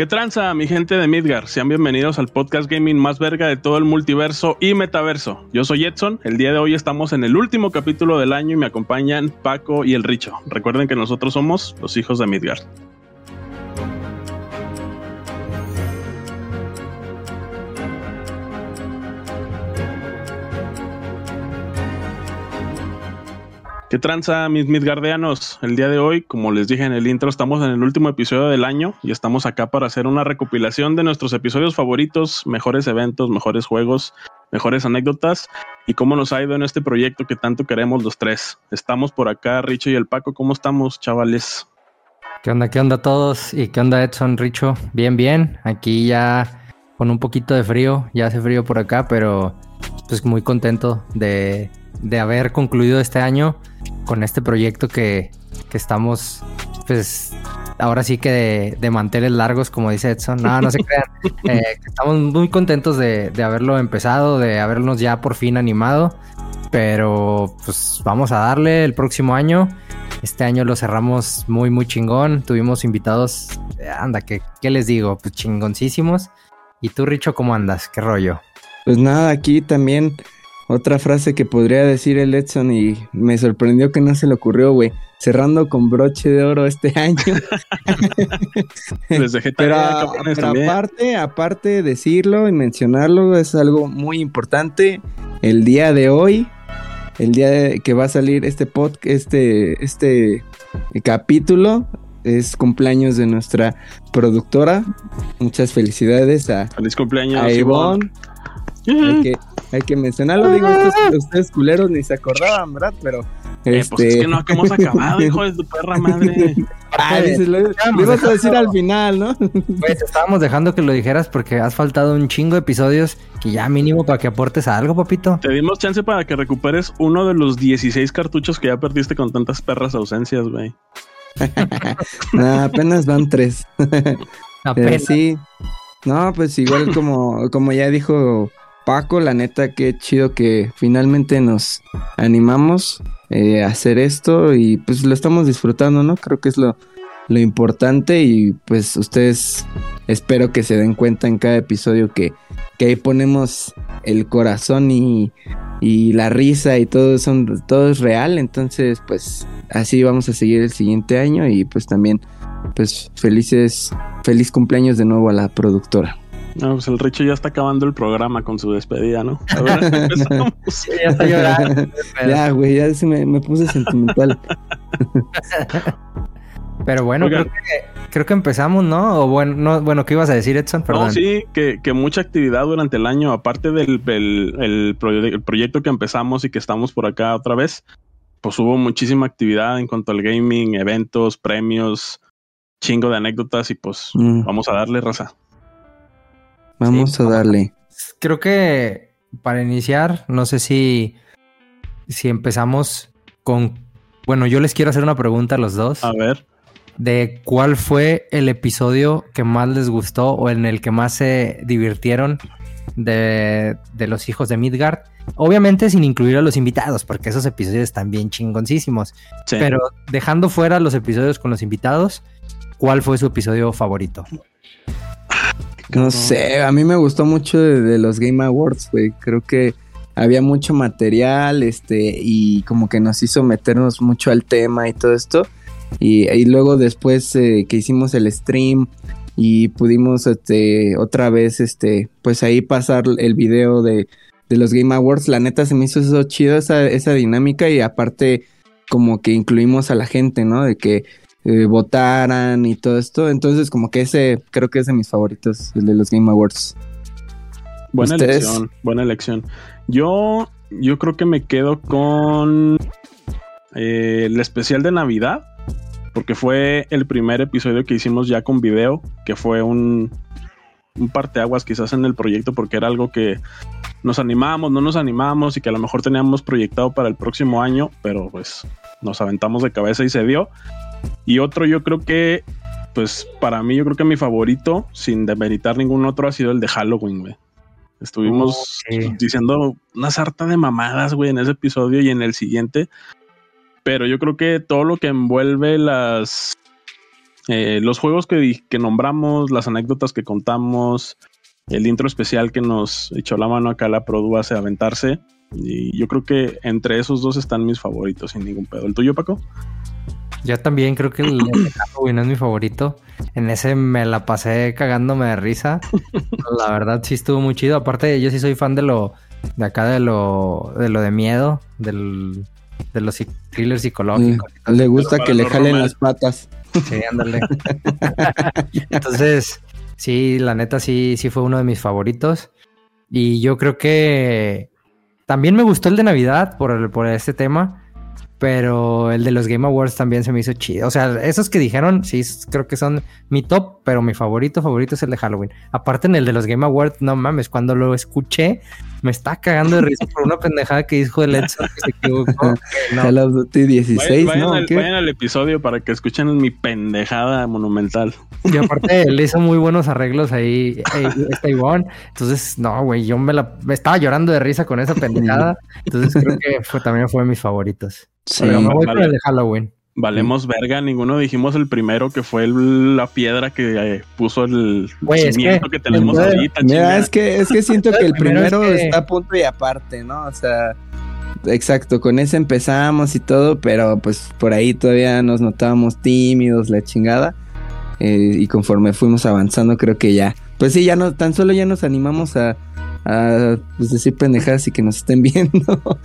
¿Qué tranza, mi gente de Midgar? Sean bienvenidos al podcast gaming más verga de todo el multiverso y metaverso. Yo soy Edson. El día de hoy estamos en el último capítulo del año y me acompañan Paco y el Richo. Recuerden que nosotros somos los hijos de Midgar. ¿Qué tranza, mis Midgardianos? El día de hoy, como les dije en el intro, estamos en el último episodio del año y estamos acá para hacer una recopilación de nuestros episodios favoritos, mejores eventos, mejores juegos, mejores anécdotas y cómo nos ha ido en este proyecto que tanto queremos los tres. Estamos por acá, Richo y el Paco. ¿Cómo estamos, chavales? ¿Qué onda, qué onda todos? ¿Y qué onda, Edson, Richo? Bien, bien. Aquí ya con un poquito de frío, ya hace frío por acá, pero pues muy contento de de haber concluido este año con este proyecto que, estamos, pues, ahora sí que de, manteles largos, como dice Edson. No, no se crean. Eh, estamos muy contentos de, haberlo empezado, de habernos ya por fin animado. Pero, pues, vamos a darle el próximo año. Este año lo cerramos muy, muy chingón. Tuvimos invitados, anda, ¿qué, qué les digo? Pues chingoncísimos. ¿Y tú, Richo, cómo andas? ¿Qué rollo? Pues nada, aquí también otra frase que podría decir el Edson y me sorprendió que no se le ocurrió, güey. Cerrando con broche de oro este año. pero, aparte, aparte decirlo y mencionarlo es algo muy importante. El día de hoy, el día que va a salir este podcast, este, este capítulo, es cumpleaños de nuestra productora. Muchas felicidades a, Feliz cumpleaños, a Ivonne. Hay que mencionarlo, digo, ustedes culeros ni se acordaban, ¿verdad? Pero. Eh, pues es este, que no que hemos acabado, hijo de tu perra madre. Ah, dices, lo, ibas a decir al final, ¿no? Pues estábamos dejando que lo dijeras porque has faltado un chingo de episodios que ya mínimo para que aportes algo, papito. Te dimos chance para que recuperes uno de los 16 cartuchos que ya perdiste con tantas perras ausencias, güey. apenas van tres. apenas. sí. No, pues igual como, como ya dijo Paco, la neta, qué chido que finalmente nos animamos eh, a hacer esto y pues lo estamos disfrutando, ¿no? Creo que es lo, lo importante y pues ustedes espero que se den cuenta en cada episodio que, que ahí ponemos el corazón y, y la risa y todo, son, todo es real, entonces pues así vamos a seguir el siguiente año y pues también pues felices, feliz cumpleaños de nuevo a la productora. No, pues el Richo ya está acabando el programa con su despedida, ¿no? A ver, ya está llorando. ya, güey, ya se me, puse sentimental. Pero bueno, creo que, creo que, empezamos, ¿no? O bueno, no, bueno, ¿qué ibas a decir, Edson? Perdón. No, sí, que, que, mucha actividad durante el año, aparte del el, proyecto que empezamos y que estamos por acá otra vez, pues hubo muchísima actividad en cuanto al gaming, eventos, premios, chingo de anécdotas y pues mm. vamos a darle raza. Vamos a darle. Creo que para iniciar, no sé si, si empezamos con... Bueno, yo les quiero hacer una pregunta a los dos. A ver. De cuál fue el episodio que más les gustó o en el que más se divirtieron de, de los hijos de Midgard. Obviamente sin incluir a los invitados, porque esos episodios están bien chingoncísimos. Pero dejando fuera los episodios con los invitados, ¿cuál fue su episodio favorito? No sé, a mí me gustó mucho de, los Game Awards, güey. Creo que había mucho material, este, y como que nos hizo meternos mucho al tema y todo esto. Y, luego después eh, que hicimos el stream y pudimos este, otra vez, este, pues ahí pasar el video de, de los Game Awards, la neta se me hizo eso chido, esa, esa dinámica y aparte como que incluimos a la gente, ¿no? De que eh, votaran y todo esto. Entonces, como que ese creo que es de mis favoritos, el de los Game Awards. Buena elección, buena elección. Yo, yo creo que me quedo con eh, el especial de Navidad, porque fue el primer episodio que hicimos ya con video, que fue un, un parteaguas quizás en el proyecto, porque era algo que nos animamos, no nos animamos y que a lo mejor teníamos proyectado para el próximo año, pero pues nos aventamos de cabeza y se dio. Y otro yo creo que, pues para mí yo creo que mi favorito, sin demeritar ningún otro, ha sido el de Halloween, güey. Estuvimos diciendo una sarta de mamadas, güey, en ese episodio y en el siguiente. Pero yo creo que todo lo que envuelve las eh, los juegos que, que nombramos, las anécdotas que contamos, el intro especial que nos echó la mano acá la Produ hace aventarse. Y yo creo que entre esos dos están mis favoritos sin ningún pedo. ¿El tuyo, Paco? Yo también creo que el de Halloween es mi favorito. En ese me la pasé cagándome de risa. La verdad sí estuvo muy chido. Aparte, yo sí soy fan de lo de acá de lo de lo de miedo, del, de los thrillers psicológicos. le gusta que le jalen las patas. Sí, ándale. Entonces, sí, la neta sí, sí fue uno de mis favoritos. Y yo creo que también me gustó el de Navidad por, por este tema. Pero el de los Game Awards también se me hizo chido. O sea, esos que dijeron, sí, creo que son mi top, pero mi favorito, favorito es el de Halloween. Aparte en el de los Game Awards, no mames, cuando lo escuché, me está cagando de risa por una pendejada que dijo el Edson que se equivocó. No. Call of Duty 16, vayan, ¿no? Al, vayan al episodio para que escuchen mi pendejada monumental. Y aparte le hizo muy buenos arreglos ahí, este Ivonne. Entonces, no, güey, yo me la me estaba llorando de risa con esa pendejada. Entonces creo que fue, también fue de mis favoritos. Sí, Pero me voy vale. con el de Halloween. Valemos verga, ninguno dijimos el primero que fue el, la piedra que eh, puso el cimiento que, que, tenemos ahorita. Mira, es que, es que siento que el primero, es que... está a punto y aparte, ¿no? O sea, exacto, con ese empezamos y todo, pero pues por ahí todavía nos notábamos tímidos, la chingada. Eh, y conforme fuimos avanzando, creo que ya, pues sí, ya no, tan solo ya nos animamos a, a pues, decir pendejadas y que nos estén viendo.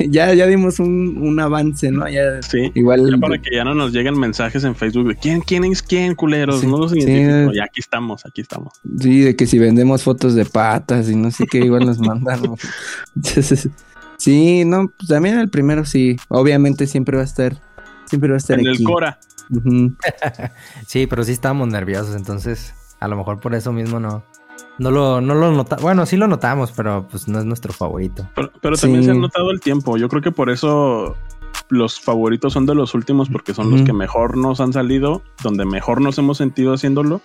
ya, ya dimos un, un, avance, ¿no? Ya, sí, igual. Ya para que ya no nos lleguen mensajes en Facebook de quién, quién es quién, culeros. Sí, no los identifico. Sí. Ya aquí estamos, aquí estamos. Sí, de que si vendemos fotos de patas y no sé qué, igual nos mandan. sí, no, pues también el primero sí. Obviamente siempre va a estar. Siempre va a estar en aquí. el Cora. Uh -huh. sí, pero sí estábamos nerviosos, entonces a lo mejor por eso mismo no, no lo, no lo notamos. Bueno, sí lo notamos, pero pues no es nuestro favorito. Pero, pero también sí. se ha notado el tiempo. Yo creo que por eso los favoritos son de los últimos, porque son los que mejor nos han salido, donde mejor nos hemos sentido haciéndolo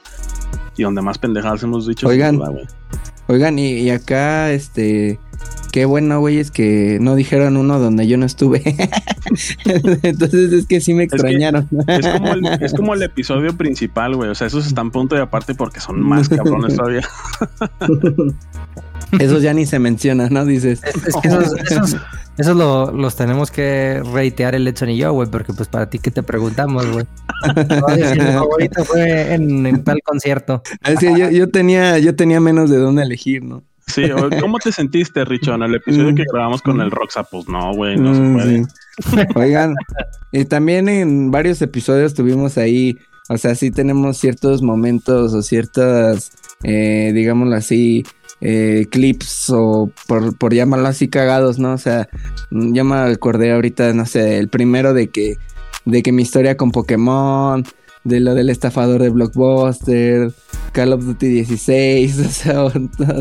y donde más pendejadas hemos dicho. Oigan, oigan, y, y acá, este, qué bueno, güey, es que no dijeron uno donde yo no estuve. Entonces es que sí me extrañaron. Es, que es, como el, es, como el, episodio principal, güey. O sea, esos están punto y aparte porque son más cabrones todavía. Esos ya ni se mencionan, ¿no? Dices. Es, es que esos, esos, esos lo, los tenemos que reitear el Edson y yo, güey, porque pues para ti que te preguntamos, güey. Mi favorito fue en, en, tal concierto. Es que yo, yo, tenía, yo tenía menos de dónde elegir, ¿no? Sí, ¿cómo te sentiste, Richo, en el episodio que grabamos con el Roxa? Pues no, güey, no se puede. Sí. Oigan, y también en varios episodios tuvimos ahí, o sea, sí tenemos ciertos momentos o ciertas, eh, digámoslo así, eh, clips o por, por llamarlo así cagados, ¿no? O sea, yo me acordé ahorita, no sé, el primero de que, de que mi historia con Pokémon, de lo del estafador de Blockbuster, Call of Duty 16, o sea, o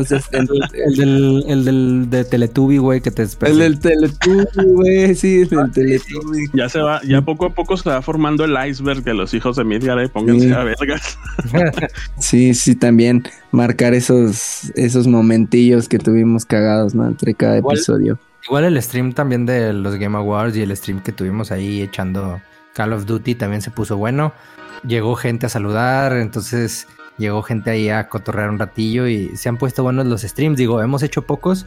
sea el, el, del, el del de Teletubby, güey, que te El del Teletubby, güey, sí, el del Teletubby. Ya se va, ya poco a poco se va formando el iceberg de los hijos de Midgar, eh, pónganse sí. a vergas. sí, sí, también marcar esos, esos momentillos que tuvimos cagados, ¿no? Entre cada igual, episodio. Igual el stream también de los Game Awards y el stream que tuvimos ahí echando Call of Duty también se puso bueno llegó gente a saludar, entonces llegó gente ahí a cotorrear un ratillo y se han puesto buenos los streams. Digo, hemos hecho pocos,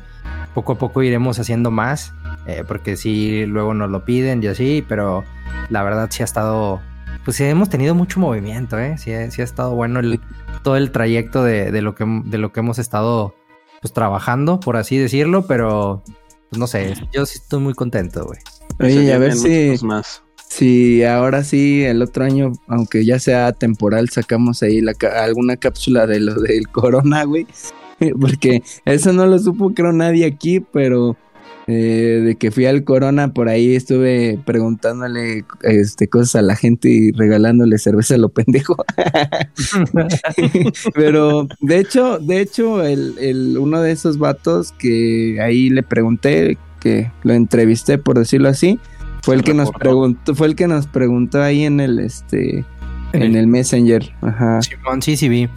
poco a poco iremos haciendo más, eh, porque sí, luego nos lo piden y así, pero la verdad sí ha estado, pues sí, hemos tenido mucho movimiento, ¿eh? Sí, sí ha estado bueno el, todo el trayecto de, de, lo que, de lo que hemos estado pues trabajando, por así decirlo, pero pues no sé, yo sí estoy muy contento, güey. Oye, a ver si... Más. Sí, ahora sí, el otro año, aunque ya sea temporal, sacamos ahí la, alguna cápsula de lo del corona, güey. Porque eso no lo supo, creo, nadie aquí, pero eh, de que fui al corona, por ahí estuve preguntándole este, cosas a la gente y regalándole cerveza a lo pendejo. pero de hecho, de hecho, el, el, uno de esos vatos que ahí le pregunté, que lo entrevisté, por decirlo así, fue el que nos preguntó, fue el que nos preguntó ahí en el este en, en el, el, Messenger. Ajá. Simón, sí, sí vi.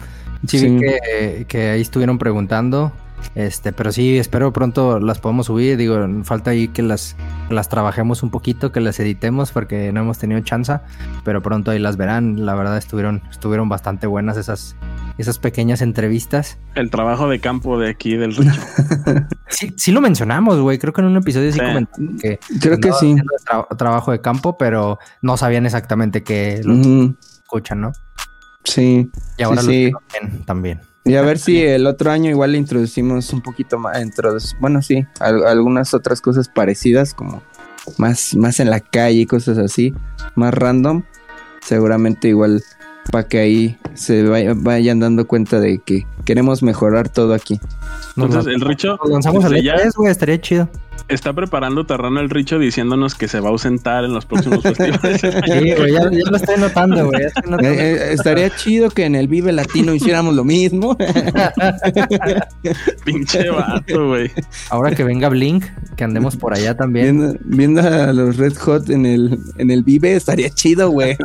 Sí, sí. vi que, que, ahí estuvieron preguntando. Este, pero sí, espero pronto las podamos subir. Digo, falta ahí que las, las trabajemos un poquito, que las editemos, porque no hemos tenido chance. Pero pronto ahí las verán. La verdad estuvieron, estuvieron bastante buenas esas, esas pequeñas entrevistas. El trabajo de campo de aquí del Richo. sí, sí lo mencionamos, güey. Creo que en un episodio sí, comentamos que creo que sí. trabajo de campo, pero no sabían exactamente qué lo escuchan, ¿no? Sí. Y ahora sí, lo también. Y a ver si el otro año igual le introducimos un poquito más, bueno, sí, algunas otras cosas parecidas, como más, más en la calle y cosas así, más random. Seguramente igual para que ahí se vayan dando cuenta de que queremos mejorar todo aquí. Entonces, el Richo. lanzamos al E3, güey, estaría chido. Está preparando terreno el Richo diciéndonos que se va a ausentar en los próximos festivales. Sí, güey, ya, lo estoy notando, güey. Eh, eh, estaría chido que en el Vive Latino hiciéramos lo mismo. Pinche vato, güey. Ahora que venga Blink, que andemos por allá también. Viendo, a los Red Hot en el, en el Vive, estaría chido, güey.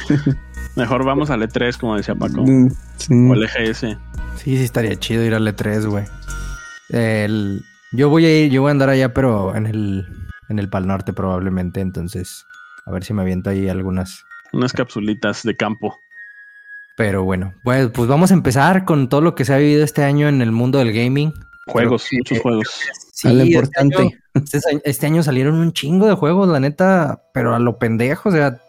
Mejor vamos al E3, como decía Paco. Mm, o el EGS. Sí, sí, estaría chido ir al E3, güey. El, yo voy a ir, yo voy a andar allá, pero en el, en el Pal Norte probablemente, entonces a ver si me aviento ahí algunas. Unas capsulitas de campo. Pero bueno, pues, pues vamos a empezar con todo lo que se ha vivido este año en el mundo del gaming. Juegos, muchos juegos. Sí, lo este importante. Este, este año, salieron un chingo de juegos, la neta, pero a lo pendejo, o sea,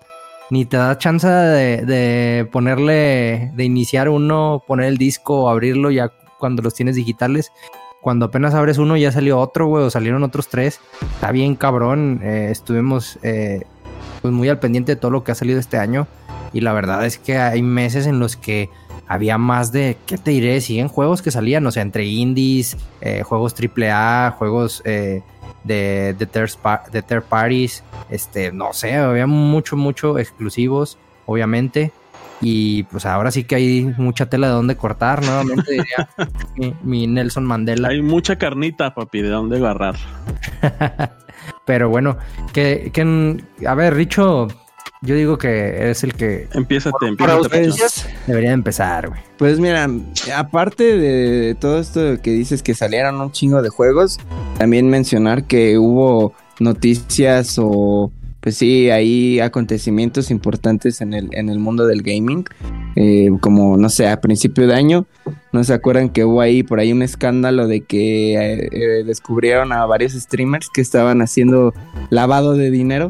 ni te da chance de, de ponerle, de iniciar uno, poner el disco, abrirlo ya cuando los tienes digitales cuando apenas abres uno ya salió otro, güey, o salieron otros tres. Está bien cabrón. Eh, estuvimos eh, pues muy al pendiente de todo lo que ha salido este año. Y la verdad es que hay meses en los que había más de, ¿qué te diré? Siguen juegos que salían, o sea, entre indies, eh, juegos AAA, juegos de, de, third, de third parties, este, no sé, había mucho, mucho exclusivos, obviamente. Y pues ahora sí que hay mucha tela de dónde cortar, nuevamente diría mi, Nelson Mandela. Hay mucha carnita, papi, de dónde agarrar. Pero bueno, que, que, a ver, Richo, yo digo que es el que. Empieza, empieza. Debería empezar, güey. Pues mira, aparte de todo esto que dices que salieron un chingo de juegos, también mencionar que hubo noticias o pues sí, hay acontecimientos importantes en el, en el mundo del gaming. Eh, como, no sé, a principio de año, ¿no se acuerdan que hubo ahí por ahí un escándalo de que eh, eh, descubrieron a varios streamers que estaban haciendo lavado de dinero?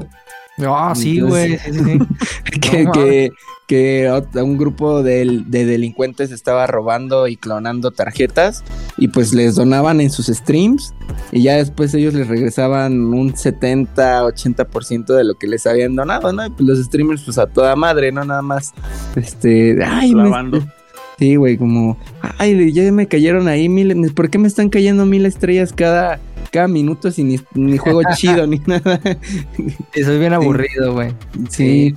Ah, sí, güey. que, que un grupo de, delincuentes estaba robando y clonando tarjetas y pues les donaban en sus streams y ya después ellos les regresaban un 70, 80% de lo que les habían donado, ¿no? Y pues los streamers pues a toda madre, ¿no? Nada más, este, ay, sí, güey, como, ay, ya me cayeron ahí mil, ¿por qué me están cayendo mil estrellas cada cada minuto sin ni, juego chido ni nada. Soy bien aburrido, güey. sí.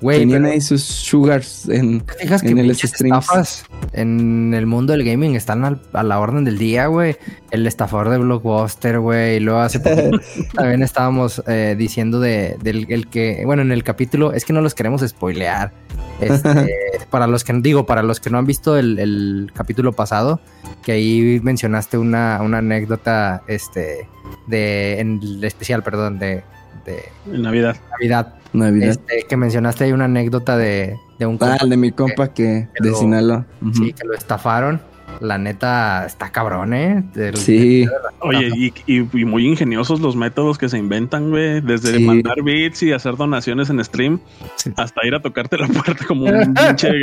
Güey, Tenían ahí sus sugars en, fijas en el estafas en el mundo del gaming están a la orden del día, güey. El estafador de Blockbuster, güey. Y luego hace también estábamos eh, diciendo de, del el que, bueno, en el capítulo, es que no los queremos spoilear. Este, para los que digo, para los que no han visto el, capítulo pasado, que ahí mencionaste una, una anécdota, este, de, en el especial, perdón, de, de Navidad. Navidad Navidad. Este, que mencionaste ahí una anécdota de, de un Ah, de mi compa que, de Sinaloa. Sí, que lo estafaron. La neta está cabrón, ¿eh? sí. Oye, y, muy ingeniosos los métodos que se inventan, güey. Desde mandar bits y hacer donaciones en stream hasta ir a tocarte la puerta como un pinche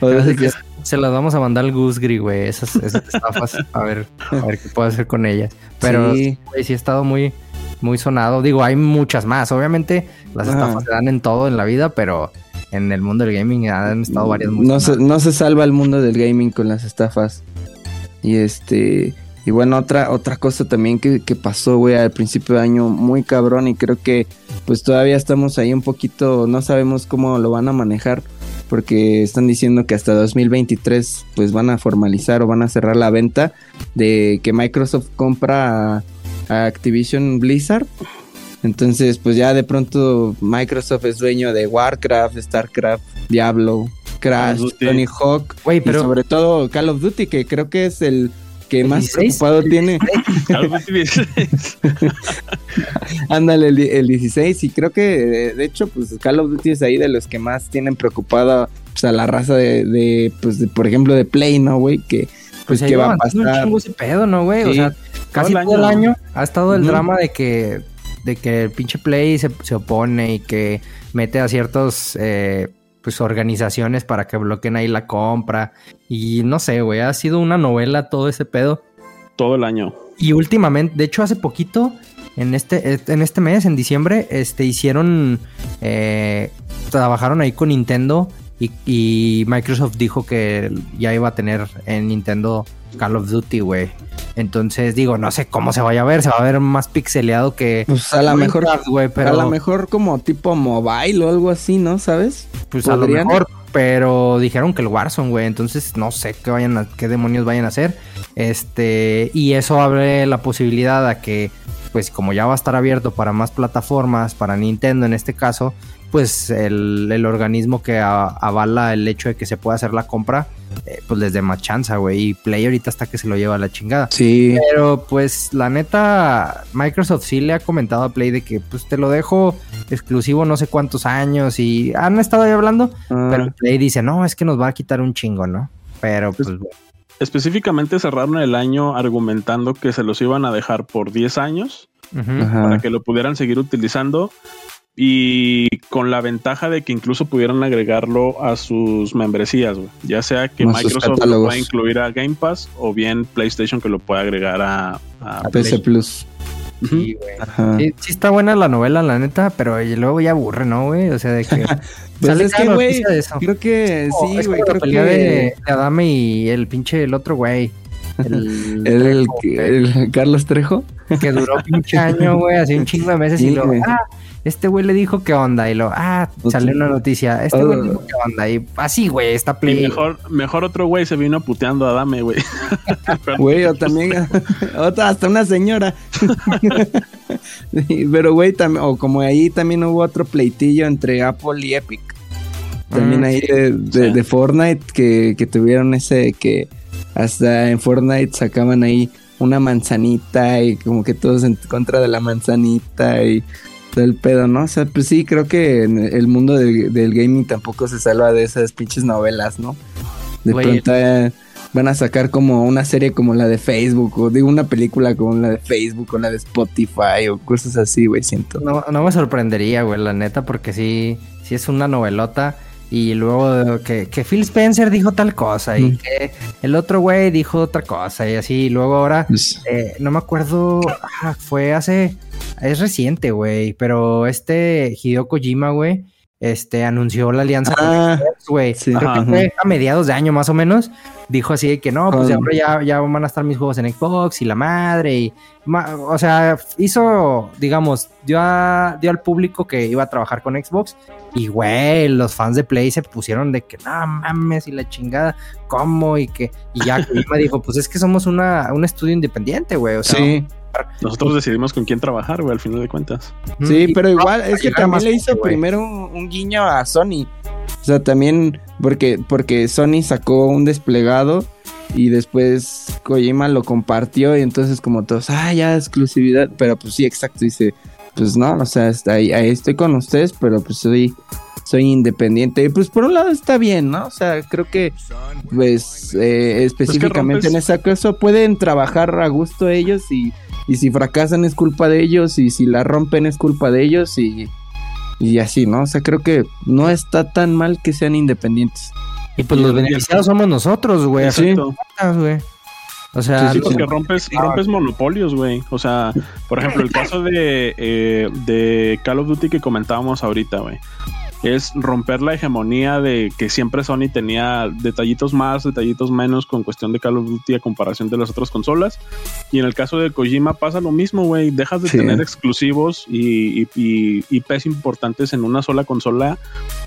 se las vamos a mandar al Gusgri, güey. Esas, esas estafas. a ver, a ver qué puedo hacer con ellas. Pero sí, sí ha estado muy, muy sonado. Digo, hay muchas más. Obviamente, las estafas se dan en todo en la vida, pero en el mundo del gaming han estado varias no se, no se salva el mundo del gaming con las estafas. Y este. Y bueno, otra, otra cosa también que, que pasó, güey, al principio de año, muy cabrón, y creo que pues todavía estamos ahí un poquito, no sabemos cómo lo van a manejar, porque están diciendo que hasta 2023 pues van a formalizar o van a cerrar la venta de que Microsoft compra Activision Blizzard. Entonces, pues ya de pronto Microsoft es dueño de Warcraft, Starcraft, Diablo, Crash, Tony Hawk, y sobre todo Call of Duty, que creo que es el que más preocupado tiene. Ándale, el, 16, y creo que de hecho, pues Call of Duty es ahí de los que más tienen preocupada pues, a la raza de, pues, por ejemplo, de Play, ¿no, güey? Que, pues, pues que va a pasar. Un ese pedo, ¿no, güey? o sea, casi todo el, año. ha estado el drama de que, de que el pinche Play se, se opone y que mete a ciertos eh, pues organizaciones para que bloqueen ahí la compra. Y no sé, güey, ha sido una novela todo ese pedo. Todo el año. Y últimamente, de hecho hace poquito, en este, en este mes, en diciembre, este, hicieron, eh, trabajaron ahí con Nintendo y, y, Microsoft dijo que ya iba a tener en Nintendo Call of Duty, güey. Entonces digo, no sé cómo se vaya a ver, se va a ver más pixeleado que. Pues a lo mejor, pero... a lo mejor como tipo mobile o algo así, ¿no? ¿Sabes? Pues a lo mejor, pero dijeron que el Warzone, güey. Entonces no sé qué vayan a, qué demonios vayan a hacer. Este, y eso abre la posibilidad a que, pues como ya va a estar abierto para más plataformas, para Nintendo en este caso, pues el, organismo que avala el hecho de que se pueda hacer la compra eh, pues les dé más chance, güey. Y Play ahorita hasta que se lo lleva a la chingada. Sí. Pero pues la neta, Microsoft sí le ha comentado a Play de que pues te lo dejo exclusivo no sé cuántos años y han estado ahí hablando. Ah. Pero Play dice, no, es que nos va a quitar un chingo, ¿no? Pero pues... pues específicamente cerraron el año argumentando que se los iban a dejar por 10 años para que lo pudieran seguir utilizando y con la ventaja de que incluso pudieran agregarlo a sus membresías, ya sea que Microsoft lo pueda incluir a Game Pass o bien PlayStation que lo pueda agregar a, PC Plus. Sí, güey. Sí, está buena la novela, la neta, pero luego ya aburre, ¿no, güey? O sea, de que. pues es que, güey, creo que sí, güey. creo que. De, Adame y el pinche el otro güey. El, el, el, Carlos Trejo. Que duró pinche año, güey, así un chingo de meses y luego. Ah, este güey le dijo qué onda y lo, ah, salió una noticia, este güey le dijo qué onda y así, güey, está play. mejor, mejor otro güey se vino puteando a Dame, güey. Güey, o también, otra, hasta una señora. Pero, güey, o como ahí también hubo otro pleitillo entre Apple y Epic. También ah, ahí de, de, Fortnite que, que tuvieron ese que hasta en Fortnite sacaban ahí una manzanita y como que todos en contra de la manzanita y del pedo, ¿no? O sea, pues sí, creo que el mundo del gaming tampoco se salva de esas pinches novelas, ¿no? De pronto eh, van a sacar como una serie como la de Facebook, o digo una película como la de Facebook, o la de Spotify, o cosas así, güey, siento. No, no me sorprendería, güey, la neta, porque sí, sí es una novelota. Y luego que, que, Phil Spencer dijo tal cosa y que el otro güey dijo otra cosa y así. Y luego ahora, pues eh, no me acuerdo, ah, fue hace, es reciente, güey, pero este Hideo Kojima, güey, este anunció la alianza con ah, güey. Creo que fue a mediados de año más o menos. Dijo así de que no, pues ya, ya van a estar mis juegos en Xbox y la madre. Y, o sea, hizo, digamos, dio, dio al público que iba a trabajar con Xbox. Y güey, los fans de Play se pusieron de que no mames y la chingada, ¿cómo? Y que, y ya Kojima dijo, pues es que somos una, un estudio independiente, güey. O sea, sí. Nosotros decidimos con quién trabajar, güey, al final de cuentas. Sí, pero igual es que también le hizo primero un, guiño a Sony. O sea, también porque, porque Sony sacó un desplegado y después Kojima lo compartió y entonces como todos, ah, ya exclusividad, pero pues sí, exacto, dice, pues no, o sea, ahí, ahí estoy con ustedes, pero pues soy soy independiente. Y pues por un lado está bien, ¿no? O sea, creo que pues eh, específicamente en ese caso pueden trabajar a gusto ellos y y si fracasan es culpa de ellos y si la rompen es culpa de ellos y, y así, ¿no? O sea, creo que no está tan mal que sean independientes. Y pues los beneficiados somos nosotros, güey. Sí. güey. O sea, sí, porque rompes, rompes monopolios, güey. O sea, por ejemplo, el caso de, eh, de Call of Duty que comentábamos ahorita, güey es romper la hegemonía de que siempre Sony tenía detallitos más, detallitos menos con cuestión de Call of Duty a comparación de las otras consolas. Y en el caso de Kojima pasa lo mismo, güey. Dejas de tener exclusivos y, y, y, IPs importantes en una sola consola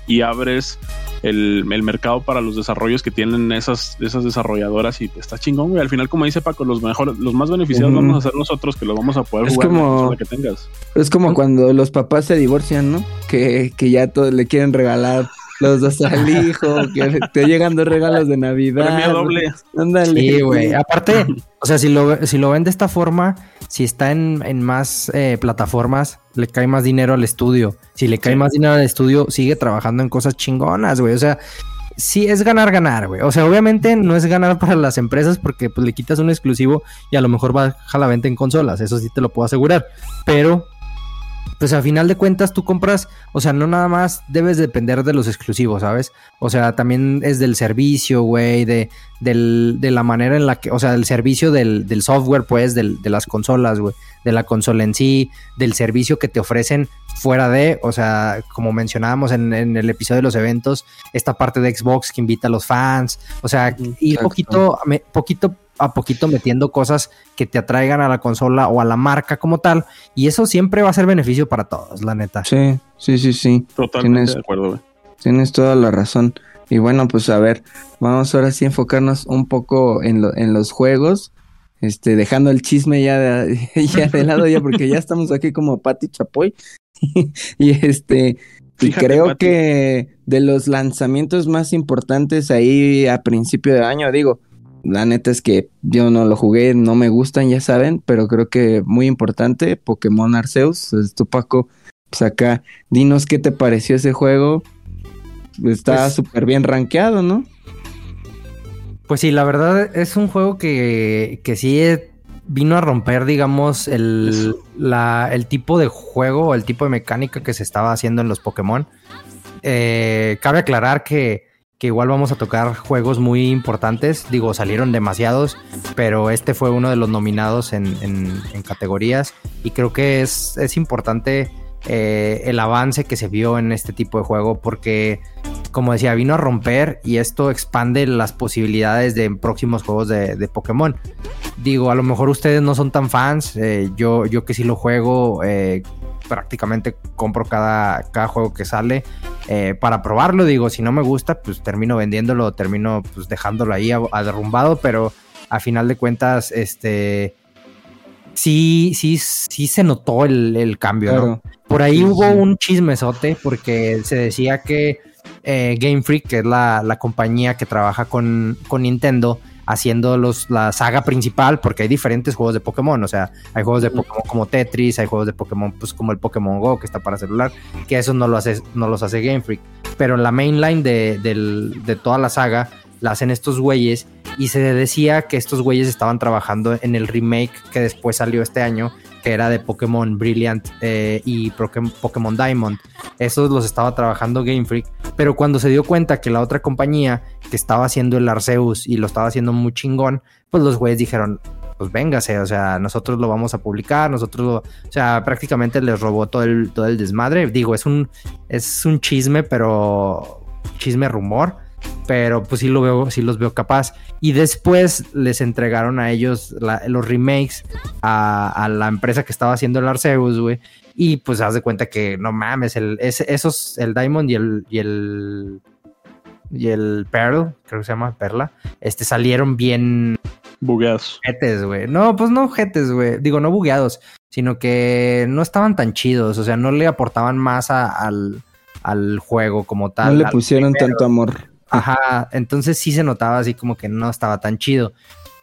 y abres el, mercado para los desarrollos que tienen esas, esas desarrolladoras y está chingón, güey. Al final, como dice Paco, los mejores, los más beneficiados vamos a ser nosotros que lo vamos a poder jugar como, que tengas. Es como cuando los papás se divorcian, ¿no? Que, que ya todo le quieren regalar los dos al hijo, que te llegan dos regalos de Navidad. doble. Ándale. Sí, güey. Aparte, o sea, si lo, si lo ven de esta forma, si está en, en más eh, plataformas, le cae más dinero al estudio. Si le cae más dinero al estudio, sigue trabajando en cosas chingonas, güey. O sea, sí es ganar, ganar, güey. O sea, obviamente no es ganar para las empresas porque pues le quitas un exclusivo y a lo mejor baja la venta en consolas. Eso sí te lo puedo asegurar. Pero pues al final de cuentas tú compras, o sea, no nada más debes depender de los exclusivos, ¿sabes? O sea, también es del servicio, güey, de, de la manera en la que, o sea, del servicio del, del software, pues, de las consolas, güey, de la consola en sí, del servicio que te ofrecen fuera de, o sea, como mencionábamos en, en el episodio de los eventos, esta parte de Xbox que invita a los fans, o sea, ir poquito, poquito a poquito metiendo cosas que te atraigan a la consola o a la marca como tal. Y eso siempre va a ser beneficio para todos, la neta. Sí, sí, sí, sí. Totalmente de acuerdo, Tienes toda la razón. Y bueno, pues a ver, vamos ahora sí a enfocarnos un poco en, en los juegos. Este, dejando el chisme ya de, ya de lado ya, porque ya estamos aquí como Pati Chapoy. y este, y creo que de los lanzamientos más importantes ahí a principio de año, digo, la neta es que yo no lo jugué, no me gustan, ya saben, pero creo que muy importante, Pokémon Arceus, tu Paco, pues acá, dinos qué te pareció ese juego. Está pues súper bien rankeado, ¿no? Pues sí, la verdad es un juego que, que sí vino a romper, digamos, el, el tipo de juego o el tipo de mecánica que se estaba haciendo en los Pokémon. Eh, cabe aclarar que que igual vamos a tocar juegos muy importantes. Digo, salieron demasiados, pero este fue uno de los nominados en, categorías y creo que es, es importante eh, el avance que se vio en este tipo de juego porque, como decía, vino a romper y esto expande las posibilidades de próximos juegos de, Pokémon. Digo, a lo mejor ustedes no son tan fans, eh, yo, yo que sí lo juego, eh, prácticamente compro cada, cada juego que sale eh, para probarlo. Digo, si no me gusta, pues termino vendiéndolo, termino pues dejándolo ahí derrumbado, pero a final de cuentas, este sí, sí, sí se notó el, cambio, ¿no? Por ahí hubo un chismesote porque se decía que eh, Game Freak, que es la, la compañía que trabaja con, con Nintendo, haciendo los, la saga principal, porque hay diferentes juegos de Pokémon, o sea, hay juegos de Pokémon como Tetris, hay juegos de Pokémon pues como el Pokémon Go que está para celular, que eso no, lo hace, no los hace Game Freak, pero la mainline de, de toda la saga la hacen estos güeyes y se decía que estos güeyes estaban trabajando en el remake que después salió este año, que era de Pokémon Brilliant eh, y Pokémon Diamond. Esos los estaba trabajando Game Freak, pero cuando se dio cuenta que la otra compañía que estaba haciendo el Arceus y lo estaba haciendo muy chingón, pues los güeyes dijeron, pues véngase, o sea, nosotros lo vamos a publicar, nosotros lo, o sea, prácticamente les robó todo el, todo el desmadre. Digo, es un, es un chisme, pero chisme rumor pero pues sí lo veo, sí los veo capaz. Y después les entregaron a ellos los remakes a, la empresa que estaba haciendo el Arceus, güey. Y pues haz de cuenta que no mames, el, esos, el Diamond y el, y el y el Pearl, creo que se llama Perla, este salieron bien bugueados. Jetes, güey. No, pues no jetes, güey. Digo, no bugueados, sino que no estaban tan chidos, o sea, no le aportaban más al, al juego como tal. No le pusieron tanto amor. Ajá, entonces sí se notaba así como que no estaba tan chido.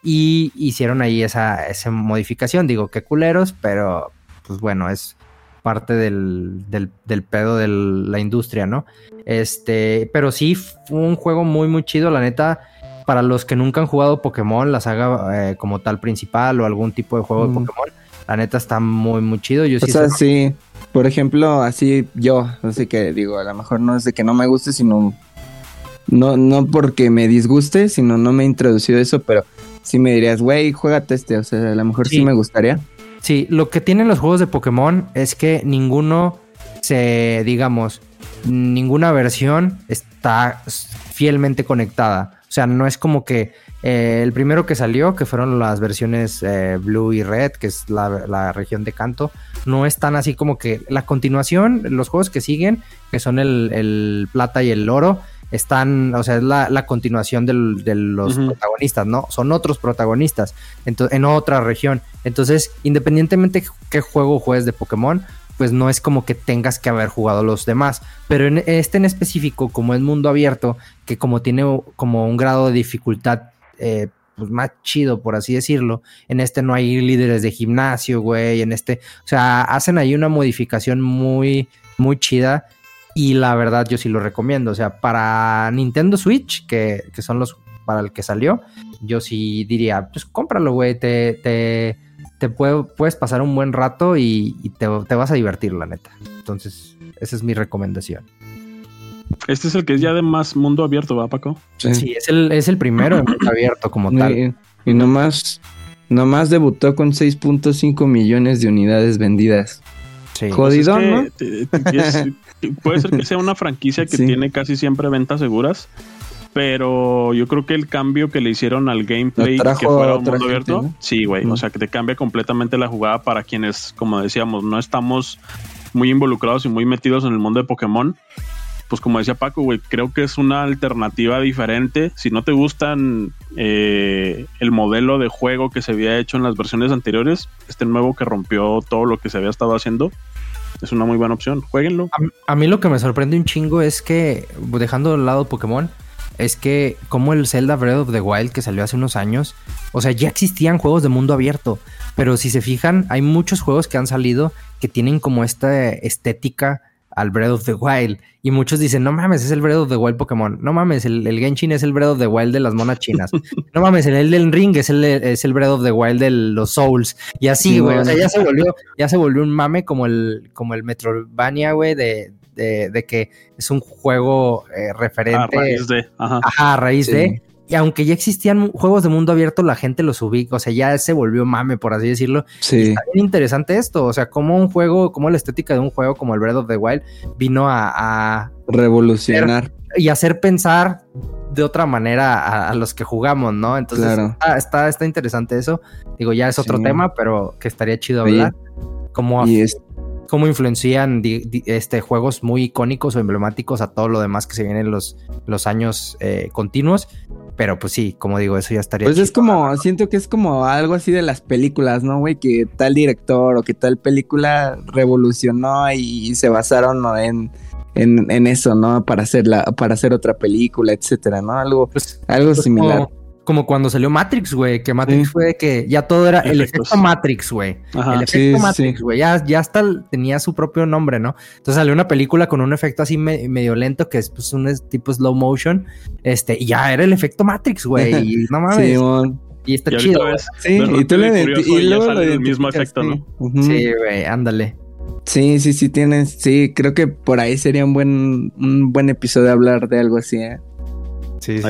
Y hicieron ahí esa, esa modificación. Digo, qué culeros, pero pues bueno, es parte del, del, pedo de la industria, ¿no? Este, pero sí fue un juego muy, muy chido, la neta. Para los que nunca han jugado Pokémon, la saga eh, como tal principal o algún tipo de juego de. Pokémon, la neta está muy, muy chido. Yo o sea, sí, por ejemplo, así yo, sé qué digo, a lo mejor no es de que no me guste, sino no, no porque me disguste, sino no me he introducido eso, pero sí me dirías, güey, juégate este, o sea, a lo mejor sí. me gustaría. Sí, lo que tienen los juegos de Pokémon es que ninguno se, digamos, ninguna versión está fielmente conectada. O sea, no es como que eh, el primero que salió, que fueron las versiones eh, Blue y Red, que es la, región de canto, no es tan así como que la continuación, los juegos que siguen, que son el, el plata y el oro, están, o sea, es la, continuación de los protagonistas, ¿no? Son otros protagonistas en otra región. Entonces, independientemente qué juego juegues de Pokémon, pues no es como que tengas que haber jugado los demás. Pero en este en específico, como es mundo abierto, que como tiene como un grado de dificultad eh, pues más chido, por así decirlo. En este no hay líderes de gimnasio, güey. En este, o sea, hacen ahí una modificación muy, muy chida. Y la verdad, yo sí lo recomiendo. O sea, para Nintendo Switch, que, son los para el que salió, yo sí diría, pues cómpralo, güey. Te, te, te puedes pasar un buen rato y, te, te vas a divertir, la neta. Entonces, esa es mi recomendación. Este es el que es ya de más mundo abierto, ¿va, Paco? Sí, es, el, es el primero de mundo abierto como tal. Y nomás, nomás debutó con 6.5 millones de unidades vendidas. Sí. Jodido, pues puede ser que sea una franquicia que tiene casi siempre ventas seguras, pero yo creo que el cambio que le hicieron al gameplay que fuera un mundo abierto, sí, güey, o sea, que te cambia completamente la jugada para quienes, como decíamos, no estamos muy involucrados y muy metidos en el mundo de Pokémon. Pues como decía Paco, güey, creo que es una alternativa diferente. Si no te gustan eh, el modelo de juego que se había hecho en las versiones anteriores, este nuevo que rompió todo lo que se había estado haciendo, es una muy buena opción. Jueguenlo. A, mí lo que me sorprende un chingo es que, dejando de lado Pokémon, es que como el Zelda Breath of the Wild que salió hace unos años, o sea, ya existían juegos de mundo abierto, pero si se fijan, hay muchos juegos que han salido que tienen como esta estética al Breath of the Wild. Y muchos dicen, no mames, es el Breath of the Wild Pokémon. No mames, el, el Genshin es el Breath of the Wild de las monas chinas. no mames, el Elden Ring es el, es el Breath of the Wild de los Souls. Y así, güey. o sea, ya se volvió, ya se volvió un mame como el, como el Metroidvania, güey, de, de, que es un juego eh, referente. A raíz de. Ajá, a raíz de. Y aunque ya existían juegos de mundo abierto, la gente los ubica, o sea, ya se volvió mame, por así decirlo. Sí. está bien interesante esto, o sea, como un juego, como la estética de un juego como el Breath of the Wild vino a... revolucionar. Y hacer pensar de otra manera a, los que jugamos, ¿no? Entonces está, está, interesante eso. Digo, ya es otro tema, pero que estaría chido hablar. Como cómo influencian este, juegos muy icónicos o emblemáticos a todo lo demás que se viene en los, los años eh, continuos. Pero pues sí, como digo, eso ya estaría. Pues es como, siento que es como algo así de las películas, ¿no, güey? Que tal director o que tal película revolucionó y se basaron en, en, eso, ¿no? Para hacer, la, para hacer otra película, etcétera, ¿no? Algo, pues, algo pues similar como cuando salió Matrix, güey, que Matrix fue que ya todo era el efecto Matrix, güey. El efecto Matrix, güey, ya, ya hasta tenía su propio nombre, ¿no? Entonces salió una película con un efecto así medio lento, que es pues un tipo slow motion, este, y ya era el efecto Matrix, güey, y no mames. y está chido. sí, y tú le y, luego el mismo efecto, ¿no? Sí, güey, ándale. Sí, sí, sí tienes, sí, creo que por ahí sería un buen, un buen episodio hablar de algo así, ¿eh? Sí,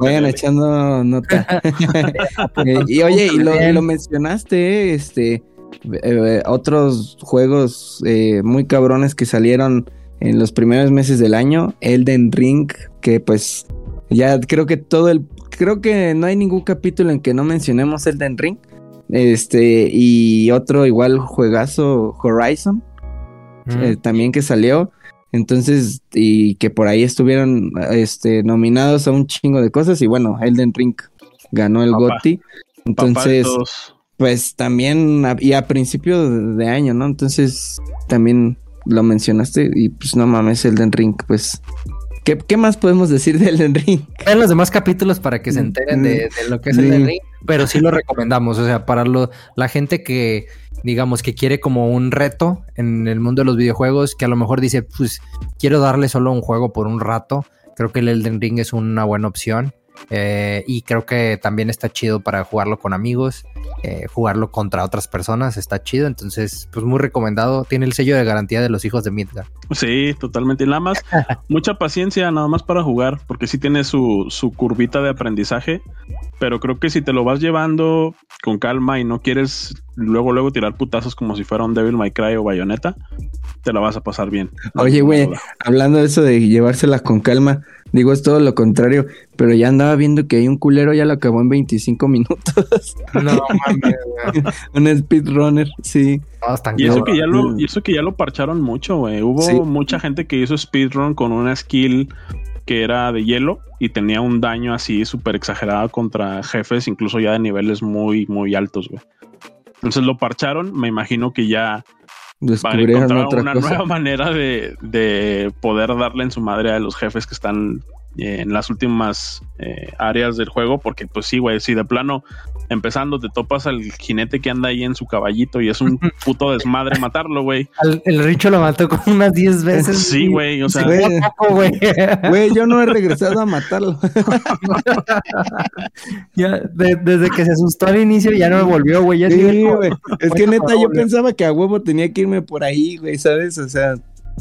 vayan echando nota. Eh, y oye, y lo, mencionaste, este, eh, otros juegos eh, muy cabrones que salieron en los primeros meses del año, Elden Ring, que pues ya creo que todo el, creo que no hay ningún capítulo en que no mencionemos Elden Ring, este, y otro igual juegazo Horizon, mm. también que salió. Entonces, y que por ahí estuvieron este, nominados a un chingo de cosas. Y bueno, Elden Ring ganó el GOTY. Entonces, pues también, y a principio de año, ¿no? Entonces, también lo mencionaste. Y pues no mames, Elden Ring, pues. ¿Qué, más podemos decir de Elden Ring? Vean los demás capítulos para que se mm, enteren de, mm, de lo que es Elden Ring. Pero sí lo recomendamos. O sea, para lo, la gente que digamos, que quiere como un reto en el mundo de los videojuegos, que a lo mejor dice, pues quiero darle solo un juego por un rato, creo que el Elden Ring es una buena opción. Eh, y creo que también está chido para jugarlo con amigos, eh, jugarlo contra otras personas, está chido. Entonces, pues muy recomendado. Tiene el sello de garantía de los hijos de Midgar. Sí, totalmente. Nada más, mucha paciencia, nada más para jugar, porque sí tiene su, su curvita de aprendizaje. Pero creo que si te lo vas llevando con calma y no quieres luego, luego tirar putazos como si fuera un Devil May Cry o Bayonetta, te la vas a pasar bien. Oye, güey, hablando de eso de llevársela con calma, Digo, es todo lo contrario, pero ya andaba viendo que hay un culero ya lo acabó en 25 minutos. No mames, Un speedrunner, sí. y, eso que ya lo, y eso que ya lo parcharon mucho, güey. Hubo mucha gente que hizo speedrun con una skill que era de hielo y tenía un daño así súper exagerado contra jefes, incluso ya de niveles muy, muy altos, güey. Entonces lo parcharon, me imagino que ya descubrieron otra una nueva manera de, de, poder darle en su madre a los jefes que están en las últimas eh, áreas del juego, porque pues sí, güey, si de plano empezando te topas al jinete que anda ahí en su caballito y es un puto desmadre matarlo, güey. El Richo lo mató como unas 10 veces. Sí, güey, o sea, güey, yo no he regresado a matarlo. ya, desde que se asustó al inicio ya no me volvió, güey. Sí, güey. Es que neta, yo pensaba que a huevo tenía que irme por ahí, güey, ¿sabes? O sea,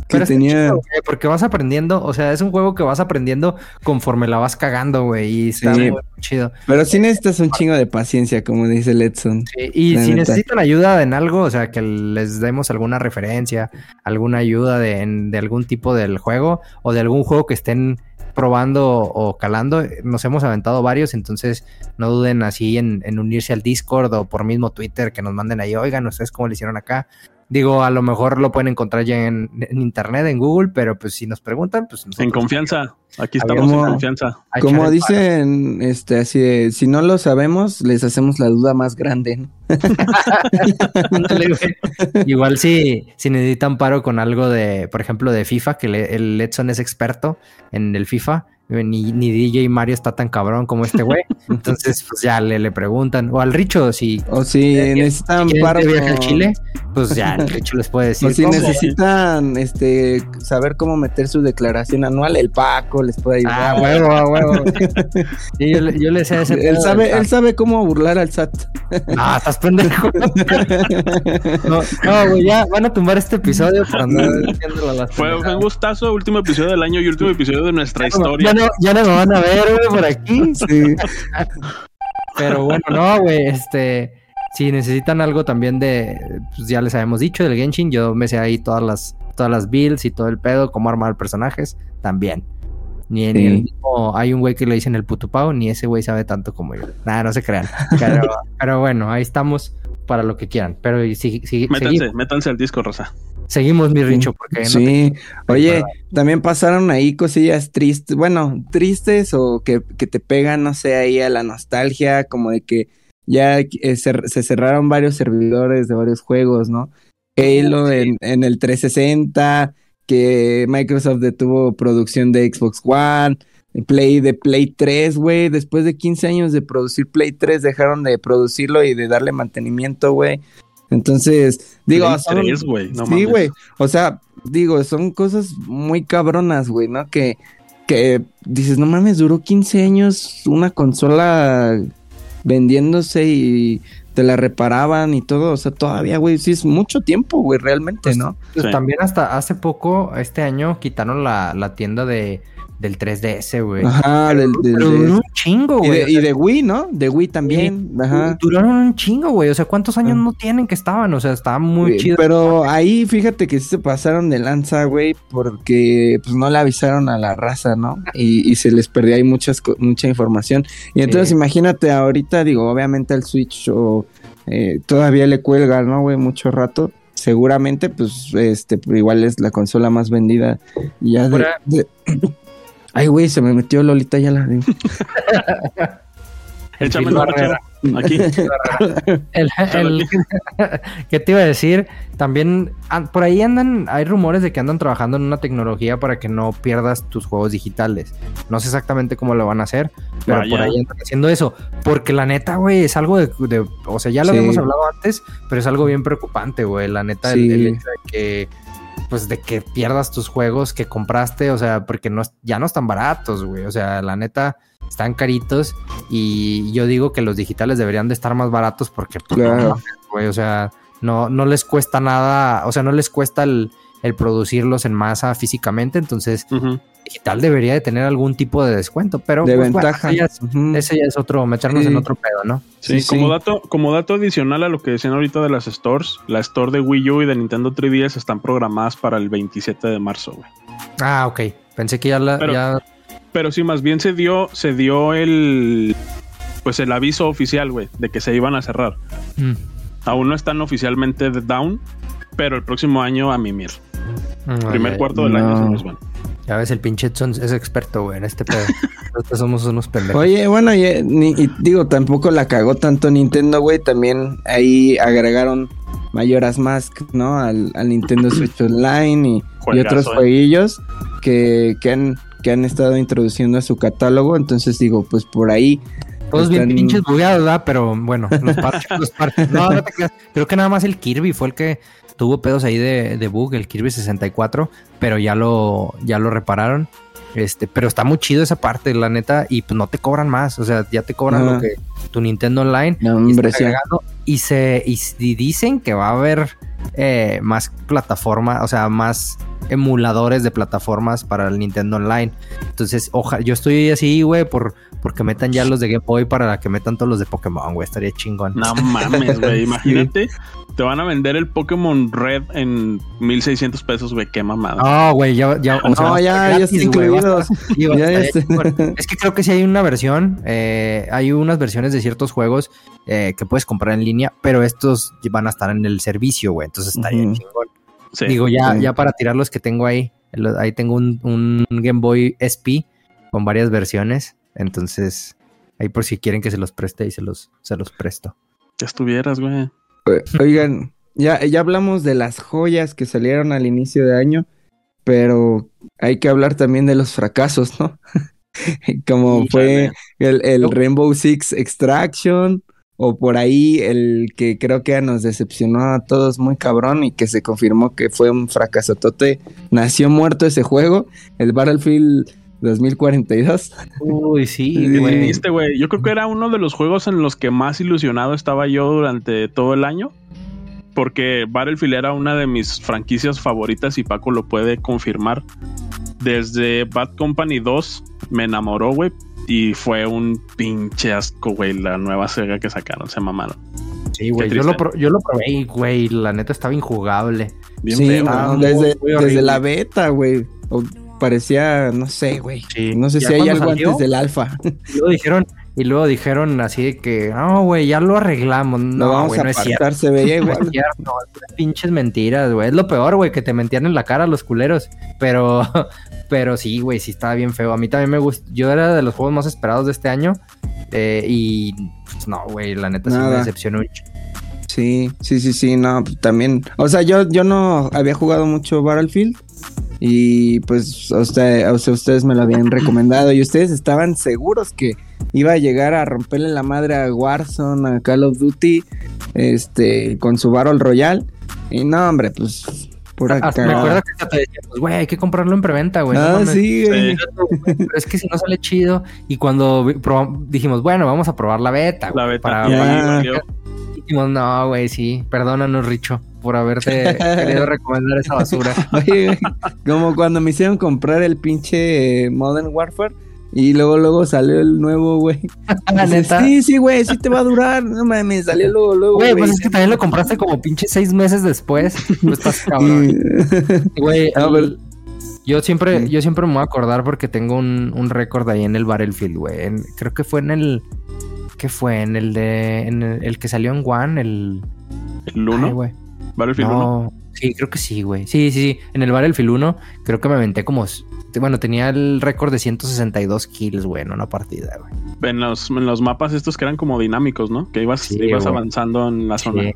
pero tenía... porque vas aprendiendo, o sea, es un juego que vas aprendiendo conforme la vas cagando, güey, y está muy chido. Pero sí necesitas un chingo de paciencia, como dice Letson. y si necesitan ayuda en algo, o sea, que les demos alguna referencia, alguna ayuda de, de algún tipo del juego o de algún juego que estén probando o calando. Nos hemos aventado varios, entonces no duden así en, en, unirse al Discord o por mismo Twitter que nos manden ahí, oigan, ustedes cómo le hicieron acá. Digo, a lo mejor lo pueden encontrar ya en, internet, en Google, pero pues si nos preguntan, pues en confianza. Aquí estamos en confianza. Como dicen, este, así si no lo sabemos, les hacemos la duda más grande. Igual si, si necesitan paro con algo de, por ejemplo, de FIFA, que el Edson es experto en el FIFA, ni, ni, DJ Mario está tan cabrón como este güey. Entonces, pues ya le, le preguntan. O al Richo, si. O si necesitan para viaje a Chile, pues ya el Richo les puede decir. O si necesitan este saber cómo meter su declaración anual, el Paco les puede ayudar. Ah, huevo, a huevo. yo, yo, le sé ese él sabe, él sabe cómo burlar al SAT. No, estás pendejo. no, no, güey, ya van a tumbar este episodio para andar Fue un gustazo, último episodio del año y último episodio de nuestra historia ya no me van a ver, güey, por aquí. Sí. Pero bueno, no, güey, este. Si necesitan algo también de, pues ya les habíamos dicho, del Genshin, yo me sé ahí todas las, todas las builds y todo el pedo, cómo armar personajes, también. Ni, en el mismo, hay un güey que le dicen el putupao, ni ese güey sabe tanto como yo. Nada, no se crean. Pero, pero bueno, ahí estamos para lo que quieran. Pero sí, sí, métanse, métanse al disco, Rosa. Seguimos, mi Richo, porque sí. Oye, también pasaron ahí cosillas tristes, bueno, tristes o que, te pegan, no sé, ahí a la nostalgia, como de que ya eh, se, cerraron varios servidores de varios juegos, ¿no? Halo en, en el 360, que Microsoft detuvo producción de Xbox One, Play de Play 3, güey. Después de 15 años de producir Play 3, dejaron de producirlo y de darle mantenimiento, güey. Entonces, digo, sí, güey. O sea, digo, son cosas muy cabronas, güey, ¿no? Que, que dices, no mames, duró 15 años una consola vendiéndose y te la reparaban y todo, o sea, todavía, güey, sí es mucho tiempo, güey, realmente, pues, ¿no? Pues también hasta hace poco, este año, quitaron la, la tienda de, del 3DS, güey. Ajá, del, un chingo, güey. Y, de, Wii, ¿no? De Wii también. Ajá. Duraron un chingo, güey. O sea, ¿cuántos años ah. no tienen que estaban? O sea, estaba muy chido. Pero ahí fíjate que sí se pasaron de lanza, güey, porque pues no le avisaron a la raza, ¿no? Y, se les perdía ahí muchas, mucha información. Y entonces imagínate ahorita, digo, obviamente el Switch o, eh, todavía le cuelga, ¿no, güey? Mucho rato seguramente, pues, este, igual es la consola más vendida ya de, Ay, güey, se me metió Lolita ya la. Échame la Aquí. el, ¿Qué te iba a decir? También por ahí andan, hay rumores de que andan trabajando en una tecnología para que no pierdas tus juegos digitales. No sé exactamente cómo lo van a hacer, pero por ahí andan haciendo eso. Porque la neta, güey, es algo de, o sea, ya lo habíamos hablado antes, pero es algo bien preocupante, güey. La neta, el, hecho de que pues de que pierdas tus juegos que compraste, o sea, porque no, ya no están baratos, güey, o sea, la neta están caritos y yo digo que los digitales deberían de estar más baratos porque, pues, güey, o sea, no, no les cuesta nada, o sea, no les cuesta el, producirlos en masa físicamente, entonces digital debería de tener algún tipo de descuento, pero de pues, ventaja. ese, ya es, otro, meternos en otro pedo, ¿no? Sí, como dato, como dato adicional a lo que decían ahorita de las stores, la store de Wii U y de Nintendo 3DS están programadas para el 27 de marzo, güey. Ah, ok. Pensé que ya la pero, pero sí, más bien se dio, se dio el pues el aviso oficial, güey, de que se iban a cerrar. Mm. Aún no están oficialmente down, pero el próximo año a mimir. Mm, Primer cuarto del año se nos van. Ya ves, el pinche Edson es experto, güey, en este pedo. Nosotros somos unos pendejos. Oye, bueno, y, digo, tampoco la cagó tanto Nintendo, güey. También ahí agregaron Mayoras Mask, ¿no? Al, Nintendo Switch Online y, otros eh. jueguillos que, que, han, que han estado introduciendo a su catálogo. Entonces digo, pues por ahí todos bien pinches bugueados, ¿verdad? Pero bueno, los parches, los parches. No, no te Creo que nada más el Kirby fue el que tuvo pedos ahí de, de bug, el Kirby 64, pero ya lo, ya lo repararon. Este, pero está muy chido esa parte, la neta, y pues no te cobran más, o sea, ya te cobran lo que tu Nintendo Online y, se y, dicen que va a haber eh, más plataformas, o sea, más emuladores de plataformas para el Nintendo Online. Entonces, ojalá, yo estoy así, güey, por porque metan ya los de Game Boy para que metan todos los de Pokémon, güey, estaría chingón. No mames, güey, imagínate te van a vender el Pokémon Red en 1600 pesos, güey, qué mamada. No, güey, ya, ya, o no, ya, ya está incluido. es que creo que sí hay una versión, eh, hay unas versiones de ciertos juegos eh, que puedes comprar en línea, pero estos van a estar en el servicio, güey, entonces estaría chingón. Digo, ya, ya para tirar los que tengo ahí, ahí tengo un, un Game Boy SP con varias versiones, entonces ahí por si quieren que se los preste y se los, se los presto. Ya estuvieras, güey. Oigan, ya, ya hablamos de las joyas que salieron al inicio de año, pero hay que hablar también de los fracasos, ¿no? Como fue el, Rainbow Six Extraction, o por ahí el que creo que nos decepcionó a todos muy cabrón y que se confirmó que fue un fracaso tote. Nació muerto ese juego, el Battlefield 2042. Uy, sí, güey. Yo creo que era uno de los juegos en los que más ilusionado estaba yo durante todo el año. Porque Battlefield era una de mis franquicias favoritas y Paco lo puede confirmar. Desde Bad Company 2 me enamoró, güey. Y fue un pinche asco, güey, la nueva Sega que sacaron, se mamaron. Sí, güey, yo lo, yo lo probé, güey, la neta estaba injugable. Bien sí, desde, desde la beta, güey parecía, no sé, güey. no sé si hay algo antes del alfa. Y luego dijeron, y luego dijeron así de que, no, güey, ya lo arreglamos. No, vamos a no es se veía igual. No, pinches mentiras, güey. Es lo peor, güey, que te mentían en la cara los culeros. Pero, pero sí, güey, sí estaba bien feo. A mí también me gusta. Yo era de los juegos más esperados de este año. Eh, y pues, no, güey, la neta sí me decepcionó. Sí, sí, sí, sí, no, también. O sea, yo, yo no había jugado mucho Battlefield. Y pues a, usted, a ustedes me lo habían recomendado y ustedes estaban seguros que iba a llegar a romperle la madre a Warzone, a Call of Duty, este, con su Battle Royale. Y no, hombre, pues por acá. Me acuerdo que te decía, pues, güey, hay que comprarlo en preventa, güey. Ah, sí, güey. Pero es que si no sale chido. Y cuando dijimos, bueno, vamos a probar la beta. La beta. Para, dijimos, no, güey, sí, perdónanos, Richo por haberte querido recomendar esa basura. Oye, como cuando me hicieron comprar el pinche Modern Warfare. Y luego, luego salió el nuevo, güey. Sí, sí, güey, sí te va a durar. No mames, salió luego, luego. Güey, pues es que también lo compraste como pinche seis meses después. No estás cabrón. Güey, yo siempre, yo siempre me voy a acordar porque tengo un, un récord ahí en el Battlefield, güey. Creo que fue en el. ¿Qué fue? En el de. En el, que salió en One, el. ¿El 1? Battlefield no, Sí, creo que sí, güey. Sí, sí, sí. En el Battlefield 1 creo que me aventé como... Bueno, tenía el récord de 162 kills, güey, en una partida, güey. En los, en los mapas estos que eran como dinámicos, ¿no? Que ibas, ibas avanzando en la zona. Y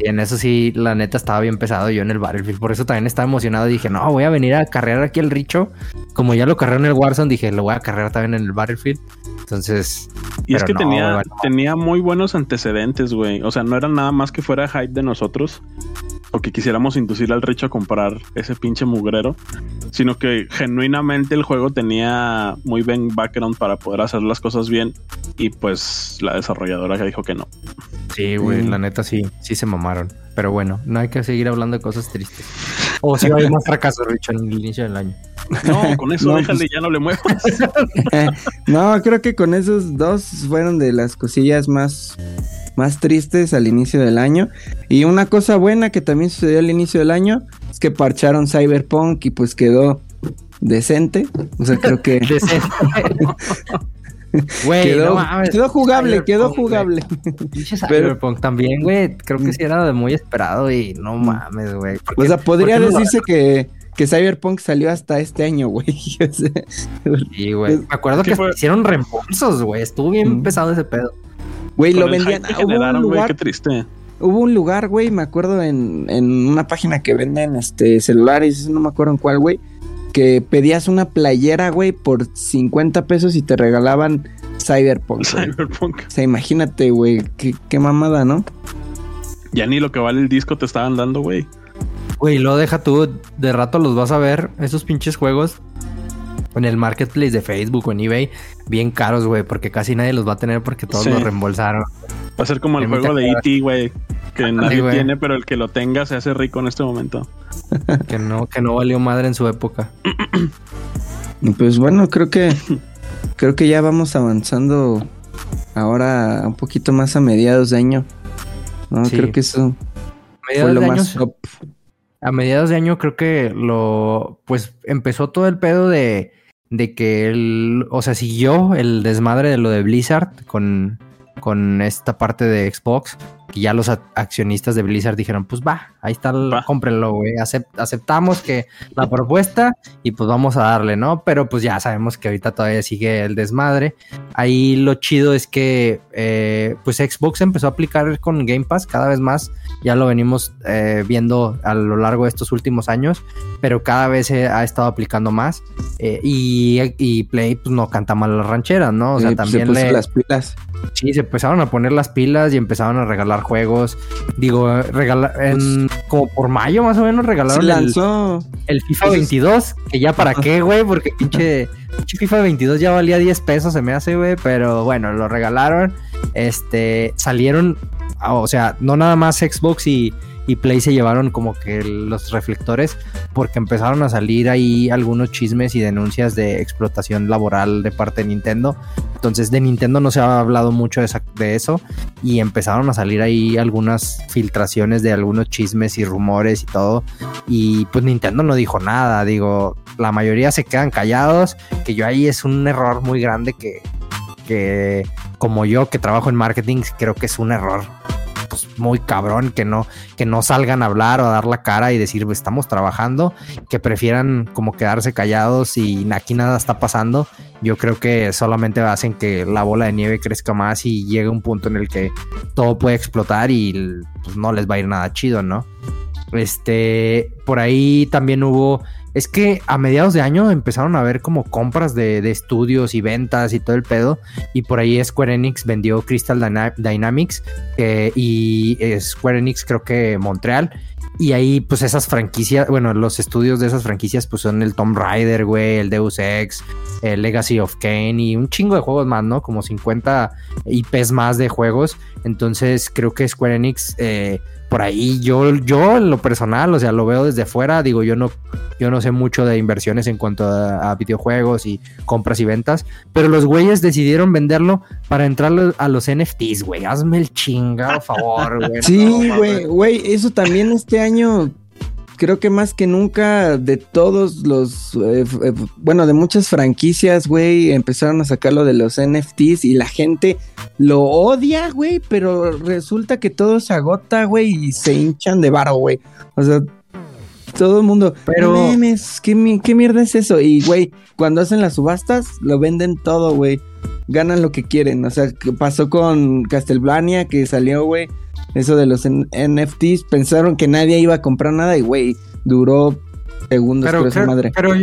en eso sí, la neta estaba bien pesado yo en el Battlefield. Por eso también estaba emocionado. Dije, no, voy a venir a carrear aquí el Richo. Como ya lo carré en el Warzone, dije, lo voy a carrear también en el Battlefield. Entonces. Y es que tenía, tenía muy buenos antecedentes, güey. O sea, no era nada más que fuera hype de nosotros o que quisiéramos inducir al Richo a comprar ese pinche mugrero, sino que genuinamente el juego tenía muy buen background para poder hacer las cosas bien y pues la desarrolladora dijo que no. Sí, güey, mm. la neta sí, sí se mamaron. Pero bueno, no hay que seguir hablando de cosas tristes. O si hay más fracasos, Richo, en el inicio del año. No, con eso déjale, pues ya no le muevas. no, creo que con esos dos fueron de las cosillas más más tristes al inicio del año. Y una cosa buena que también sucedió al inicio del año es que parcharon Cyberpunk y pues quedó decente. O sea, creo que... quedó, jugable, quedó jugable. Cyberpunk también, güey. Creo que sí era de muy esperado y no mm. mames, güey. O sea, podría decirse que, que Cyberpunk salió hasta este año, güey. sí, güey. Me acuerdo que hicieron reembolsos, güey. Estuvo bien mm. pesado ese pedo. Güey, lo vendían a un lugar. qué triste. hubo un lugar, güey, me acuerdo en, en una página que venden este celulares, no me acuerdo en cuál, güey, que pedías una playera, güey, por 50 pesos y te regalaban Cyberpunk. Cyberpunk. O sea, imagínate, güey, qué, qué mamada, ¿no? Ya ni lo que vale el disco te estaban dando, güey. Güey, lo deja tú, de rato los vas a ver, esos pinches juegos en el marketplace de Facebook o en eBay, bien caros, güey, porque casi nadie los va a tener porque todos los reembolsaron. Va a ser como el juego de E.T., güey, que nadie tiene, pero el que lo tenga se hace rico en este momento. que no, que no valió madre en su época. pues bueno, creo que creo que ya vamos avanzando ahora un poquito más a mediados de año. No, creo que eso fue lo más top. A mediados de año creo que lo, pues empezó todo el pedo de, de que el, o sea, siguió el desmadre de lo de Blizzard con, con esta parte de Xbox que ya los accionistas de Blizzard dijeron, pues va, ahí está, el, cómprenlo, güey, aceptamos que la propuesta y pues vamos a darle, ¿no? Pero pues ya sabemos que ahorita todavía sigue el desmadre. Ahí lo chido es que eh, pues Xbox empezó a aplicar con Game Pass cada vez más, ya lo venimos eh, viendo a lo largo de estos últimos años, pero cada vez se ha estado aplicando más eh, y, Play pues no canta mal las rancheras, ¿no? O sea, pues, también le... las pilas. Sí, se empezaron a poner las pilas y empezaron a regalar juegos. Digo, regalar en, como por mayo más o menos regalaron lanzó. El, FIFA 22, que ya para qué, güey, porque pinche, pinche, FIFA 22 ya valía 10 pesos, se me hace, güey, pero bueno, lo regalaron. Este, salieron, o sea, no nada más Xbox y, y Play se llevaron como que los reflectores porque empezaron a salir ahí algunos chismes y denuncias de explotación laboral de parte de Nintendo. Entonces de Nintendo no se ha hablado mucho de, eso y empezaron a salir ahí algunas filtraciones de algunos chismes y rumores y todo. Y pues Nintendo no dijo nada, digo, la mayoría se quedan callados, que yo ahí es un error muy grande que, que como yo que trabajo en marketing creo que es un error pues muy cabrón que no, que no salgan a hablar o a dar la cara y decir pues, estamos trabajando, que prefieran como quedarse callados y aquí nada está pasando. Yo creo que solamente hacen que la bola de nieve crezca más y llegue un punto en el que todo puede explotar y pues, no les va a ir nada chido, ¿no? Este, por ahí también hubo es que a mediados de año empezaron a ver como compras de, estudios y ventas y todo el pedo. Y por ahí Square Enix vendió Crystal Dynamics y Square Enix creo que Montreal. Y ahí, pues esas franquicias, bueno, los estudios de esas franquicias, pues son el Tomb Raider, güey, el Deus Ex, el Legacy of Kane y un chingo de juegos más, ¿no? Como 50 IPs más de juegos. Entonces, creo que Square Enix eh, por ahí yo, yo en lo personal, o sea, lo veo desde fuera, digo, yo no, yo no sé mucho de inversiones en cuanto a, videojuegos y compras y ventas, pero los güeyes decidieron venderlo para entrar a los NFTs, güey, hazme el chingado favor, güey. Sí, güey, güey, eso también este año creo que más que nunca de todos los, eh, eh, bueno, de muchas franquicias, güey, empezaron a sacarlo de los NFTs y la gente lo odia, güey, pero resulta que todo se agota, güey, y se hinchan de varo, güey. O sea, todo el mundo, pero memes, ¿qué, ¿qué mierda es eso? Y, güey, cuando hacen las subastas, lo venden todo, güey. Ganan lo que quieren. O sea, ¿qué pasó con Castlevania, que salió, güey eso de los NFTs, pensaron que nadie iba a comprar nada y, güey, duró segundos pero, madre. Pero,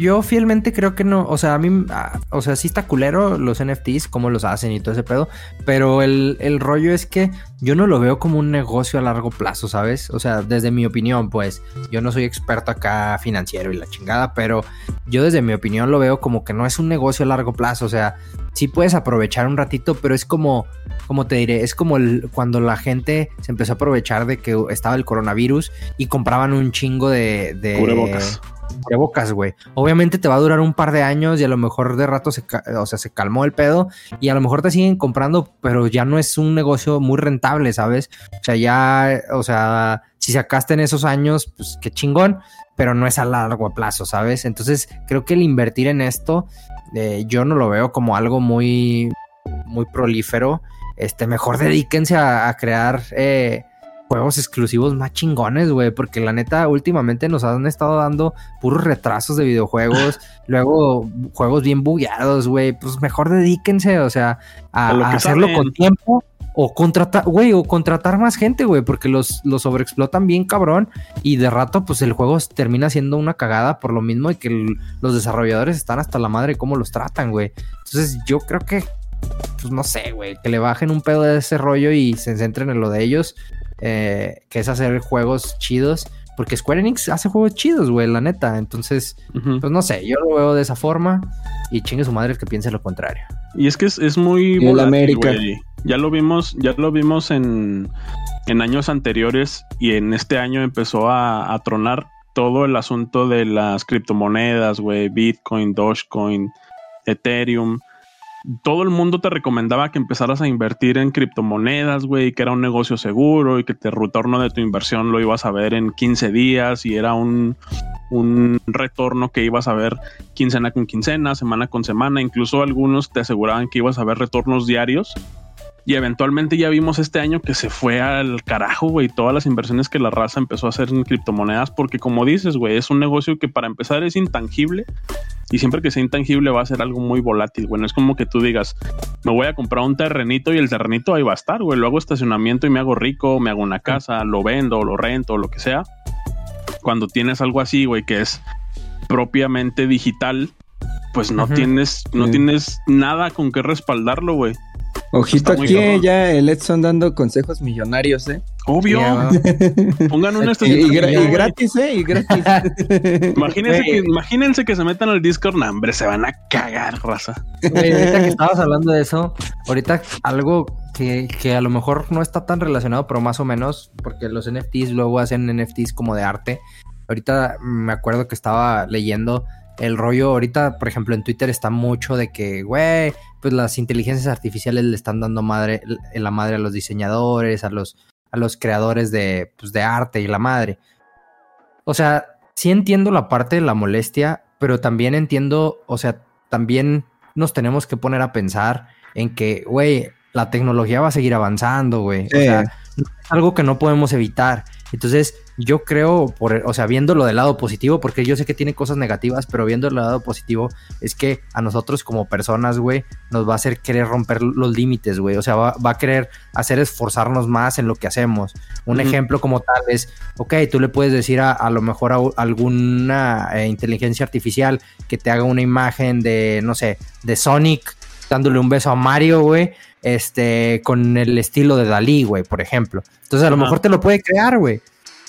yo fielmente creo que no, o sea, a mí, o sea, sí está culero los NFTs, cómo los hacen y todo ese pedo, pero el, el, rollo es que yo no lo veo como un negocio a largo plazo, ¿sabes? O sea, desde mi opinión, pues, yo no soy experto acá financiero y la chingada, pero yo desde mi opinión lo veo como que no es un negocio a largo plazo, o sea, sí puedes aprovechar un ratito, pero es como, como te diré, es como el, cuando la gente se empezó a aprovechar de que estaba el coronavirus y compraban un chingo de... de cubrebocas. güey. Obviamente te va a durar un par de años y a lo mejor de rato se, o sea, se calmó el pedo y a lo mejor te siguen comprando, pero ya no es un negocio muy rentable, ¿sabes? O sea, ya, o sea, si sacaste en esos años, pues qué chingón, pero no es a largo plazo, ¿sabes? Entonces creo que el invertir en esto, eh, yo no lo veo como algo muy, muy prolífero. Este, mejor dedíquense a, crear eh, juegos exclusivos más chingones, güey, porque la neta últimamente nos han estado dando puros retrasos de videojuegos, luego juegos bien bugueados, güey, pues mejor dedíquense, o sea, a, hacerlo con tiempo o contratar, güey, o contratar más gente, güey, porque los, los sobreexplotan bien cabrón y de rato pues el juego termina siendo una cagada por lo mismo y que los desarrolladores están hasta la madre cómo los tratan, güey. Entonces yo creo que, pues no sé, güey, que le bajen un pedo de ese rollo y se centren en lo de ellos, eh, que es hacer juegos chidos. Porque Square Enix hace juegos chidos, güey, la neta. Entonces, pues no sé, yo lo veo de esa forma y chingue su madre el que piense lo contrario. Y es que es, muy volátil, América. Ya lo vimos, ya lo vimos en, en, años anteriores y en este año empezó a, a tronar todo el asunto de las criptomonedas, güey, Bitcoin, Dogecoin, Ethereum todo el mundo te recomendaba que empezaras a invertir en criptomonedas, güey, que era un negocio seguro y que el retorno de tu inversión lo ibas a ver en 15 días y era un, un retorno que ibas a ver quincena con quincena, semana con semana, incluso algunos te aseguraban que ibas a ver retornos diarios y eventualmente ya vimos este año que se fue al carajo, güey, todas las inversiones que la raza empezó a hacer en criptomonedas, porque como dices, güey, es un negocio que para empezar es intangible y siempre que sea intangible va a ser algo muy volátil, güey. No es como que tú digas, me voy a comprar un terrenito y el terrenito ahí va a estar, güey. Lo hago estacionamiento y me hago rico, me hago una casa, lo vendo, lo rento, lo que sea. Cuando tienes algo así, güey, que es propiamente digital, pues no tienes, no tienes nada con qué respaldarlo, güey. Ojito aquí ya el Edson dando consejos millonarios, ¿eh? Obvio. Pongan un y, y, gratis, ¿eh? Y gratis. imagínense, que, imagínense que se metan al Discord, no, hombre, se van a cagar, raza. ahorita que estabas hablando de eso, ahorita algo que, que, a lo mejor no está tan relacionado, pero más o menos, porque los NFTs luego hacen NFTs como de arte. Ahorita me acuerdo que estaba leyendo el rollo ahorita, por ejemplo, en Twitter está mucho de que, güey, pues las inteligencias artificiales le están dando madre, la madre a los diseñadores, a los, a los creadores de, pues, de arte y la madre. O sea, sí entiendo la parte de la molestia, pero también entiendo, o sea, también nos tenemos que poner a pensar en que, güey, la tecnología va a seguir avanzando, güey. O sea, es algo que no podemos evitar. Entonces, yo creo, por, o sea, viéndolo del lado positivo, porque yo sé que tiene cosas negativas, pero viendo el lado positivo, es que a nosotros como personas, güey, nos va a hacer querer romper los límites, güey. O sea, va, a querer hacer esforzarnos más en lo que hacemos. Un ejemplo como tal es, ok, tú le puedes decir a, a lo mejor a, alguna eh, inteligencia artificial que te haga una imagen de, no sé, de Sonic dándole un beso a Mario, güey este, con el estilo de Dalí, güey, por ejemplo. Entonces a lo mejor te lo puede crear, güey.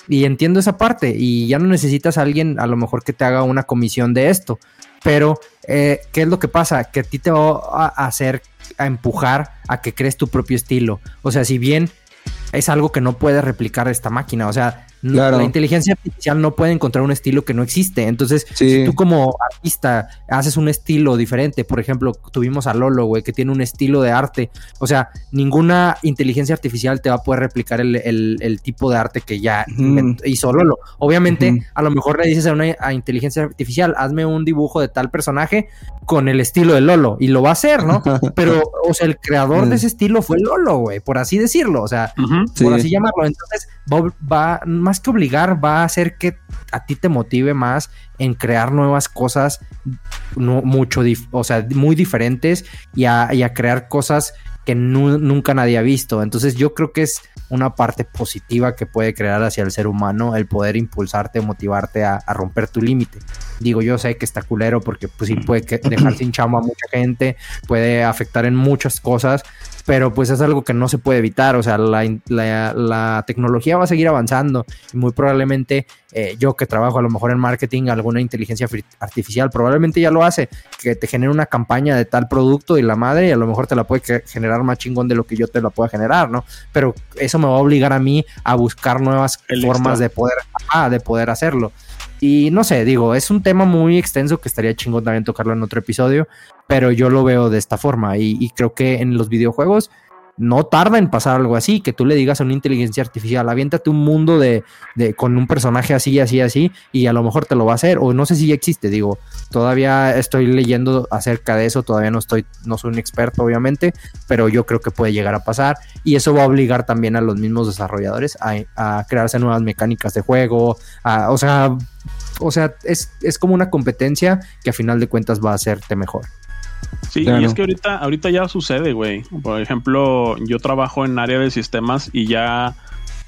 Y entiendo esa parte. Y ya no necesitas a alguien a lo mejor que te haga una comisión de esto. Pero, eh, ¿qué es lo que pasa? Que a ti te va a hacer, a empujar a que crees tu propio estilo. O sea, si bien es algo que no puede replicar esta máquina. O sea, la inteligencia artificial no puede encontrar un estilo que no existe. Entonces, si tú como artista haces un estilo diferente, por ejemplo, tuvimos a Lolo, güey, que tiene un estilo de arte. O sea, ninguna inteligencia artificial te va a poder replicar el, tipo de arte que ya hizo Lolo. Obviamente, a lo mejor le dices a una inteligencia artificial, hazme un dibujo de tal personaje con el estilo de Lolo y lo va a hacer, ¿no? Pero, o sea, el creador de ese estilo fue Lolo, güey, por así decirlo. O sea, por así llamarlo. Entonces, va, más que obligar, va a hacer que a ti te motive más en crear nuevas cosas no, mucho, o sea, muy diferentes y a, crear cosas que nunca nadie ha visto. Entonces yo creo que es una parte positiva que puede crear hacia el ser humano el poder impulsarte, motivarte a, a romper tu límite. Digo, yo sé que está culero porque pues sí puede dejar sin chamba a mucha gente, puede afectar en muchas cosas, pero pues es algo que no se puede evitar, o sea, la, tecnología va a seguir avanzando y muy probablemente eh, yo que trabajo a lo mejor en marketing, alguna inteligencia artificial probablemente ya lo hace, que te genere una campaña de tal producto y la madre y a lo mejor te la puede generar más chingón de lo que yo te la pueda generar, ¿no? Pero eso me va a obligar a mí a buscar nuevas formas de poder, de poder hacerlo. Y no sé, digo, es un tema muy extenso que estaría chingón también tocarlo en otro episodio, pero yo lo veo de esta forma y, creo que en los videojuegos no tarda en pasar algo así, que tú le digas a una inteligencia artificial, aviéntate un mundo de, de, con un personaje así, así, así, y a lo mejor te lo va a hacer, o no sé si ya existe, digo, todavía estoy leyendo acerca de eso, todavía no estoy, no soy un experto, obviamente, pero yo creo que puede llegar a pasar, y eso va a obligar también a los mismos desarrolladores a, crearse nuevas mecánicas de juego, o sea, o sea, es, como una competencia que a final de cuentas va a hacerte mejor. Sí, y es que ahorita, ahorita ya sucede, güey. Por ejemplo, yo trabajo en área de sistemas y ya,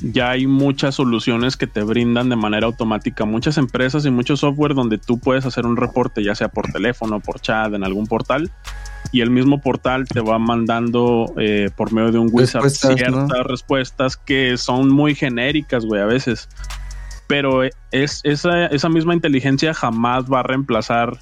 ya hay muchas soluciones que te brindan de manera automática. Muchas empresas y mucho software donde tú puedes hacer un reporte, ya sea por teléfono, por chat, en algún portal. Y el mismo portal te va mandando eh, por medio de un wizard ciertas respuestas que son muy genéricas, güey, a veces. Pero es, esa, esa misma inteligencia jamás va a reemplazar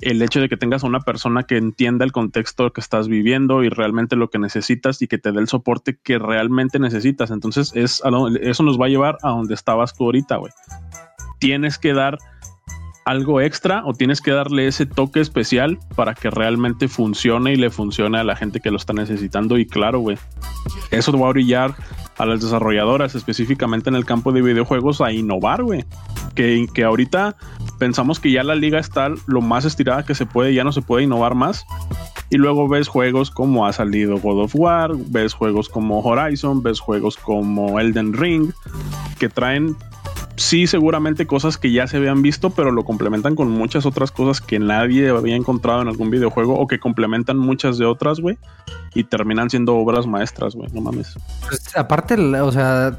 el hecho de que tengas a una persona que entienda el contexto que estás viviendo y realmente lo que necesitas y que te dé el soporte que realmente necesitas. Entonces, es eso nos va a llevar a donde estabas tú ahorita, güey. Tienes que dar algo extra o tienes que darle ese toque especial para que realmente funcione y le funcione a la gente que lo está necesitando. Y claro, güey, eso va a brillar a las desarrolladoras, específicamente en el campo de videojuegos, a innovar, güey. Que, que ahorita pensamos que ya la liga está lo más estirada que se puede, ya no se puede innovar más. Y luego ves juegos como ha salido God of War, ves juegos como Horizon, ves juegos como Elden Ring, que traen sí, seguramente cosas que ya se habían visto, pero lo complementan con muchas otras cosas que nadie había encontrado en algún videojuego o que complementan muchas de otras, güey, y terminan siendo obras maestras, güey, no mames. Pues, aparte, o sea,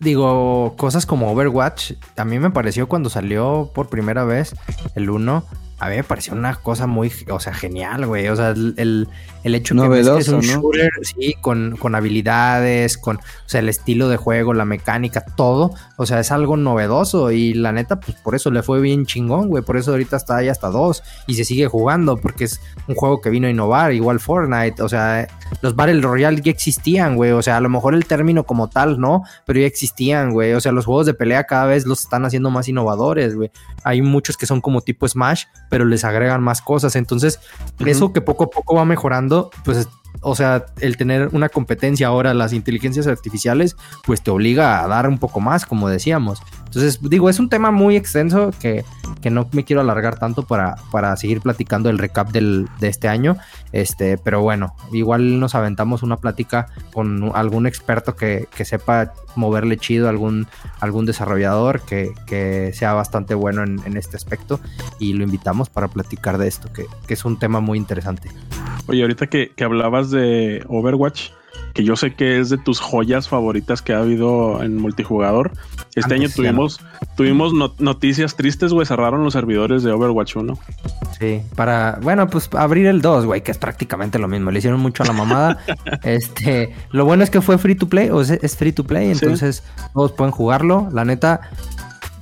digo, cosas como Overwatch, a mí me pareció cuando salió por primera vez el 1, a mí me pareció una cosa muy, o sea, genial, güey. O sea, el, el hecho Novedoso, que es un shooter, sí, con, con, habilidades, con, o sea, el estilo de juego, la mecánica, todo. O sea, es algo novedoso y la neta, pues por eso le fue bien chingón, güey. Por eso ahorita está ahí hasta dos y se sigue jugando porque es un juego que vino a innovar, igual Fortnite. O sea, los Battle Royale ya existían, güey. O sea, a lo mejor el término como tal, no, pero ya existían, güey. O sea, los juegos de pelea cada vez los están haciendo más innovadores, güey. Hay muchos que son como tipo Smash, pero les agregan más cosas. Entonces, eso que poco a poco va mejorando, pues o sea, el tener una competencia ahora, las inteligencias artificiales, pues te obliga a dar un poco más, como decíamos. Entonces, digo, es un tema muy extenso que, no me quiero alargar tanto para, para seguir platicando el recap del, de este año. Este, pero bueno, igual nos aventamos una plática con algún experto que, sepa moverle chido, algún, algún desarrollador que, sea bastante bueno en, este aspecto. Y lo invitamos para platicar de esto, que, es un tema muy interesante. Oye, ahorita que, que hablabas de Overwatch, que yo sé que es de tus joyas favoritas que ha habido en multijugador. Este año tuvimos, tuvimos noticias tristes, güey. Cerraron los servidores de Overwatch 1. Sí, para, bueno, pues abrir el 2, güey, que es prácticamente lo mismo. Le hicieron mucho a la mamada. este, lo bueno es que fue free to play, o es free to play, entonces todos pueden jugarlo. La neta,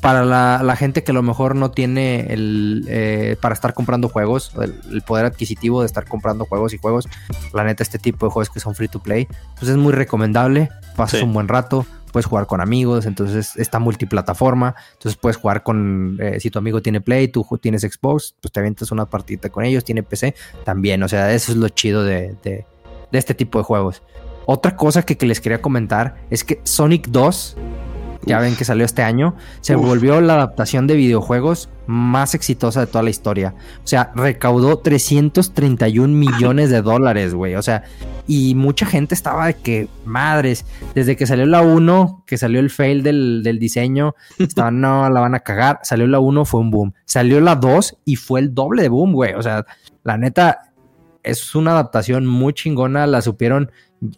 para la, gente que a lo mejor no tiene el eh, para estar comprando juegos, el, poder adquisitivo de estar comprando juegos y juegos, la neta, este tipo de juegos que son free to play, pues es muy recomendable, pasas un buen rato, puedes jugar con amigos, entonces está multiplataforma, entonces puedes jugar con, eh, si tu amigo tiene Play, tú tienes Xbox, pues te avientas una partida con ellos, tiene PC también, o sea, eso es lo chido de, de, este tipo de juegos. Otra cosa que, que les quería comentar es que Sonic 2 ya ven que salió este año, se volvió la adaptación de videojuegos más exitosa de toda la historia. O sea, recaudó 331 millones de dólares, güey. O sea, y mucha gente estaba de que, madres, desde que salió la 1, que salió el fail del, del diseño, estaban, no, la van a cagar. Salió la 1, fue un boom. Salió la 2 y fue el doble de boom, güey. O sea, la neta, es una adaptación muy chingona, la supieron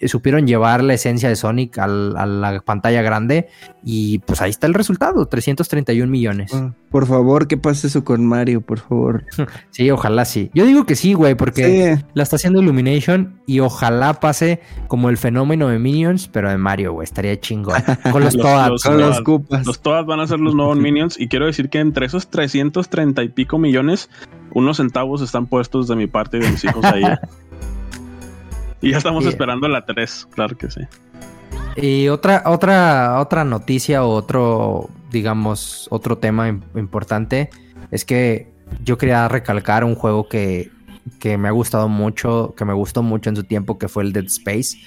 supieron llevar la esencia de Sonic a la pantalla grande y pues ahí está el resultado, 331 millones. Ah, por favor, que pase eso con Mario, por favor. sí, ojalá sí. Yo digo que sí, güey, porque la está haciendo Illumination y ojalá pase como el fenómeno de Minions, pero de Mario, güey, estaría chingón. Con los, Toads. con los Cupas. Los Toads van a ser los nuevos Minions y quiero decir que entre esos 330 y pico millones, unos centavos están puestos de mi parte y de mis hijos ahí. Y ya estamos esperando la 3, claro que sí. Y otra, otra, otra noticia o otro, digamos, otro tema importante es que yo quería recalcar un juego que, que me ha gustado mucho, que me gustó mucho en su tiempo, que fue el Dead Space.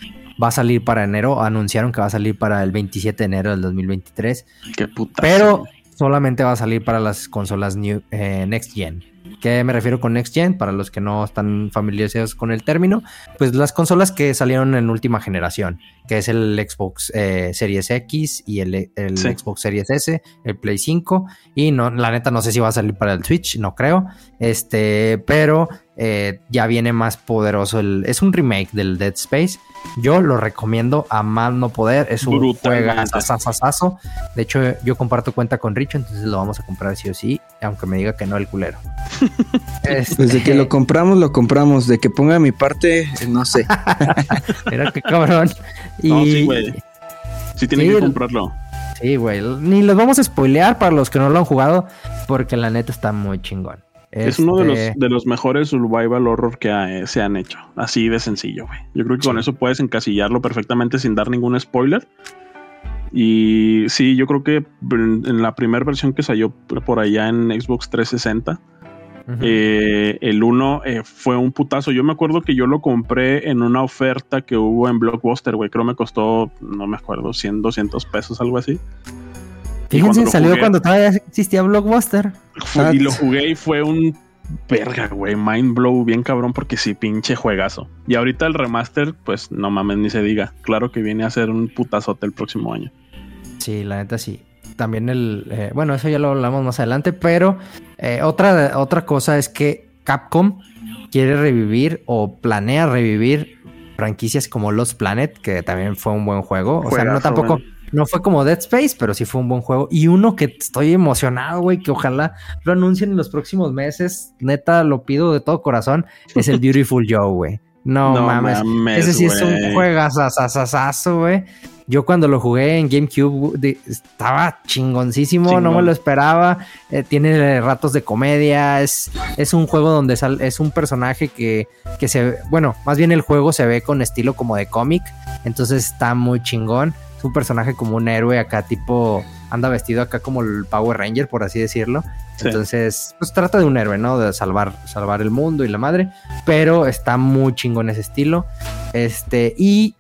Va a salir para enero, anunciaron que va a salir para el 27 de enero del 2023. Qué puta. Pero solamente va a salir para las consolas new, eh, Next Gen. ¿Qué me refiero con Next Gen? Para los que no están familiarizados con el término, pues las consolas que salieron en última generación, que es el Xbox eh, Series X y el, Xbox Series S, el Play 5, y no, la neta no sé si va a salir para el Switch, no creo, este, pero eh, ya viene más poderoso. El, es un remake del Dead Space. Yo lo recomiendo a más no poder. Es un juego De hecho, yo comparto cuenta con Richo, entonces lo vamos a comprar sí o sí, aunque me diga que no el culero. Desde que este lo compramos, lo compramos. De que ponga mi parte, no sé. Mira qué cabrón. Y... No, sí, güey. Sí, tienen que comprarlo. Sí, güey. Ni los vamos a spoilear para los que no lo han jugado, porque la neta está muy chingón. Es uno de los, este de los mejores survival horror que eh, se han hecho. Así de sencillo, güey. Yo creo que con eso puedes encasillarlo perfectamente sin dar ningún spoiler. Y sí, yo creo que en la primera versión que salió por allá en Xbox 360, eh, el 1 eh, fue un putazo. Yo me acuerdo que yo lo compré en una oferta que hubo en Blockbuster, güey. Creo me costó, no me acuerdo, 100, 200 pesos, algo así. Fíjense, salió cuando todavía existía Blockbuster. y lo jugué y fue un verga, güey, mind blow bien cabrón porque sí, pinche juegazo. Y ahorita el remaster, pues no mames ni se diga. Claro que viene a ser un putazote el próximo año. Sí, la neta sí. También el, eh, bueno, eso ya lo hablamos más adelante, pero eh, otra, otra cosa es que Capcom quiere revivir o planea revivir franquicias como Lost Planet, que también fue un buen juego. O sea, no tampoco, no fue como Dead Space, pero sí fue un buen juego. Y uno que estoy emocionado, güey, que ojalá lo anuncien en los próximos meses. Neta, lo pido de todo corazón. Es el Beautiful Joe, güey. No, mames. Ese sí es un juegazo, güey. Yo cuando lo jugué en GameCube estaba chingoncísimo, no me lo esperaba. Eh, tiene ratos de comedia. Es, es un juego donde es un personaje que, que se. Bueno, más bien el juego se ve con estilo como de cómic. Entonces está muy chingón un personaje como un héroe acá, tipo, anda vestido acá como el Power Ranger, por así decirlo. Entonces, pues trata de un héroe, ¿no? De salvar, salvar el mundo y la madre. Pero está muy chingón ese estilo. Este, y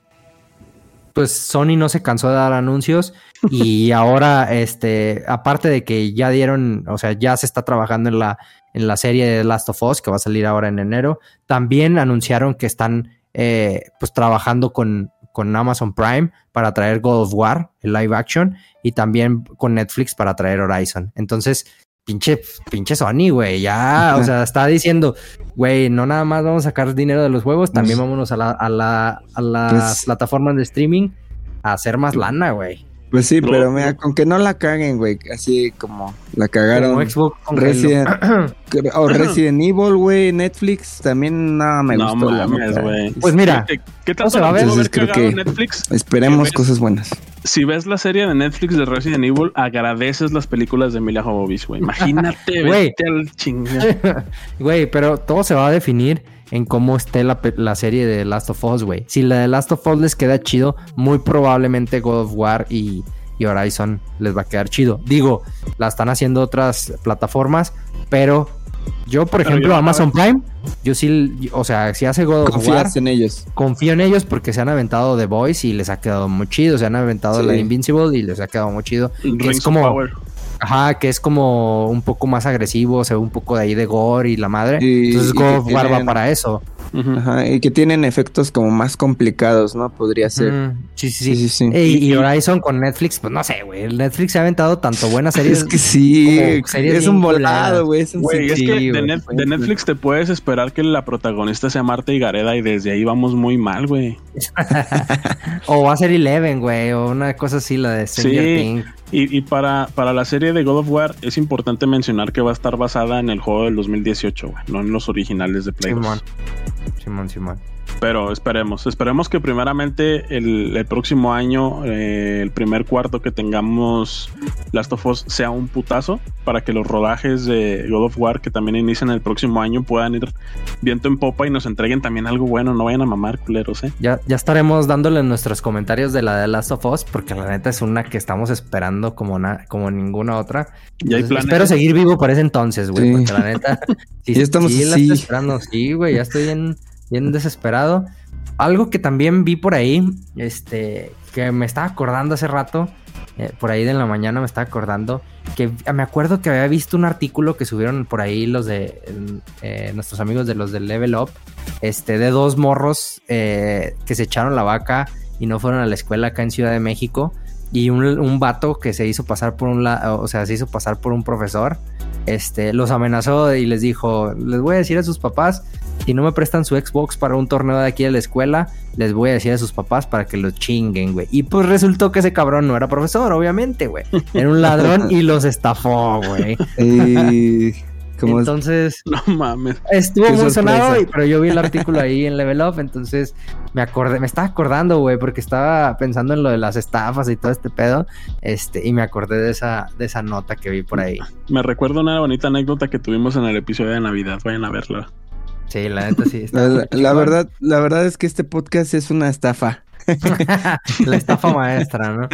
pues Sony no se cansó de dar anuncios y ahora, este, aparte de que ya dieron, o sea, ya se está trabajando en la, en la serie de Last of Us que va a salir ahora en enero, también anunciaron que están, eh, pues trabajando con con Amazon Prime para traer God of War, el live action, y también con Netflix para traer Horizon. Entonces, pinche, pinche Sony, güey, ya, o sea, está diciendo, güey, no nada más vamos a sacar dinero de los juegos, también pues vámonos a, la, a, la, a las pues plataformas de streaming a hacer más lana, güey. Pues sí, pero mira, con que no la caguen, güey. Así como la cagaron. Xbox Resident, o Resident Evil, güey. Netflix también nada me gustó. güey. Pues mira, ¿qué, tal se va a ver? Entonces creo que Netflix? esperemos cosas buenas. Si ves la serie de Netflix de Resident Evil, agradeces las películas de Emilia Jovovich, güey. Imagínate, güey. al chingado. Güey, pero todo se va a definir en cómo esté la, serie de Last of Us, güey. Si la de Last of Us les queda chido, muy probablemente God of War y, Horizon les va a quedar chido. Digo, la están haciendo otras plataformas, pero yo, por ejemplo, Amazon Prime, yo sí, o sea, si hace God of War, en ellos. Confío en ellos porque se han aventado The Voice y les ha quedado muy chido. Se han aventado la Invincible y les ha quedado muy chido. es como, Ajá, que es como un poco más agresivo, se ve un poco de ahí de gore y la madre. Entonces God of War va para eso. Ajá, y que tienen efectos como más complicados, ¿no? Podría ser. sí, sí, sí. y, Horizon con Netflix, pues no sé, güey. Netflix se ha aventado tanto buenas series. es que sí, es un volado, güey. Es, güey, es que de, Netflix te puedes esperar que la protagonista sea Marta y Gareda y desde ahí vamos muy mal, güey. o va a ser Eleven, güey, o una cosa así, la de Stranger sí. Y, para, para la serie de God of War es importante mencionar que va a estar basada en el juego del 2018, güey, no en los originales de Play Simón, Simón, Simón. Pero esperemos, esperemos que primeramente el, próximo año, eh, el primer cuarto que tengamos Last of Us sea un putazo para que los rodajes de God of War que también inician el próximo año puedan ir viento en popa y nos entreguen también algo bueno, no vayan a mamar culeros, ¿eh? Ya, ya estaremos dándole nuestros comentarios de la de Last of Us porque la neta es una que estamos esperando como, como ninguna otra. Ya hay planes. Espero seguir vivo por ese entonces, güey, porque la neta... Sí, ya estamos sí, estoy esperando, sí, güey, ya estoy en bien desesperado. Algo que también vi por ahí, este, que me estaba acordando hace rato, eh, por ahí de la mañana me estaba acordando, que me acuerdo que había visto un artículo que subieron por ahí los de eh, nuestros amigos de los de Level Up, este, de dos morros eh, que se echaron la vaca y no fueron a la escuela acá en Ciudad de México. Y un, un vato que se hizo pasar por un o sea, se hizo pasar por un profesor este, los amenazó y les dijo, les voy a decir a sus papás, si no me prestan su Xbox para un torneo de aquí de la escuela, les voy a decir a sus papás para que los chinguen, güey. Y pues resultó que ese cabrón no era profesor, obviamente, güey. Era un ladrón y los estafó, güey. Y... Entonces, no mames. Estuvo muy sonado, pero yo vi el artículo ahí en Level Up, entonces me acordé, me estaba acordando, güey, porque estaba pensando en lo de las estafas y todo este pedo, este, y me acordé de esa, de esa nota que vi por ahí. Me recuerdo una bonita anécdota que tuvimos en el episodio de Navidad, vayan a verla. Sí, la neta sí. la, verdad, la verdad es que este podcast es una estafa. la estafa maestra, ¿no?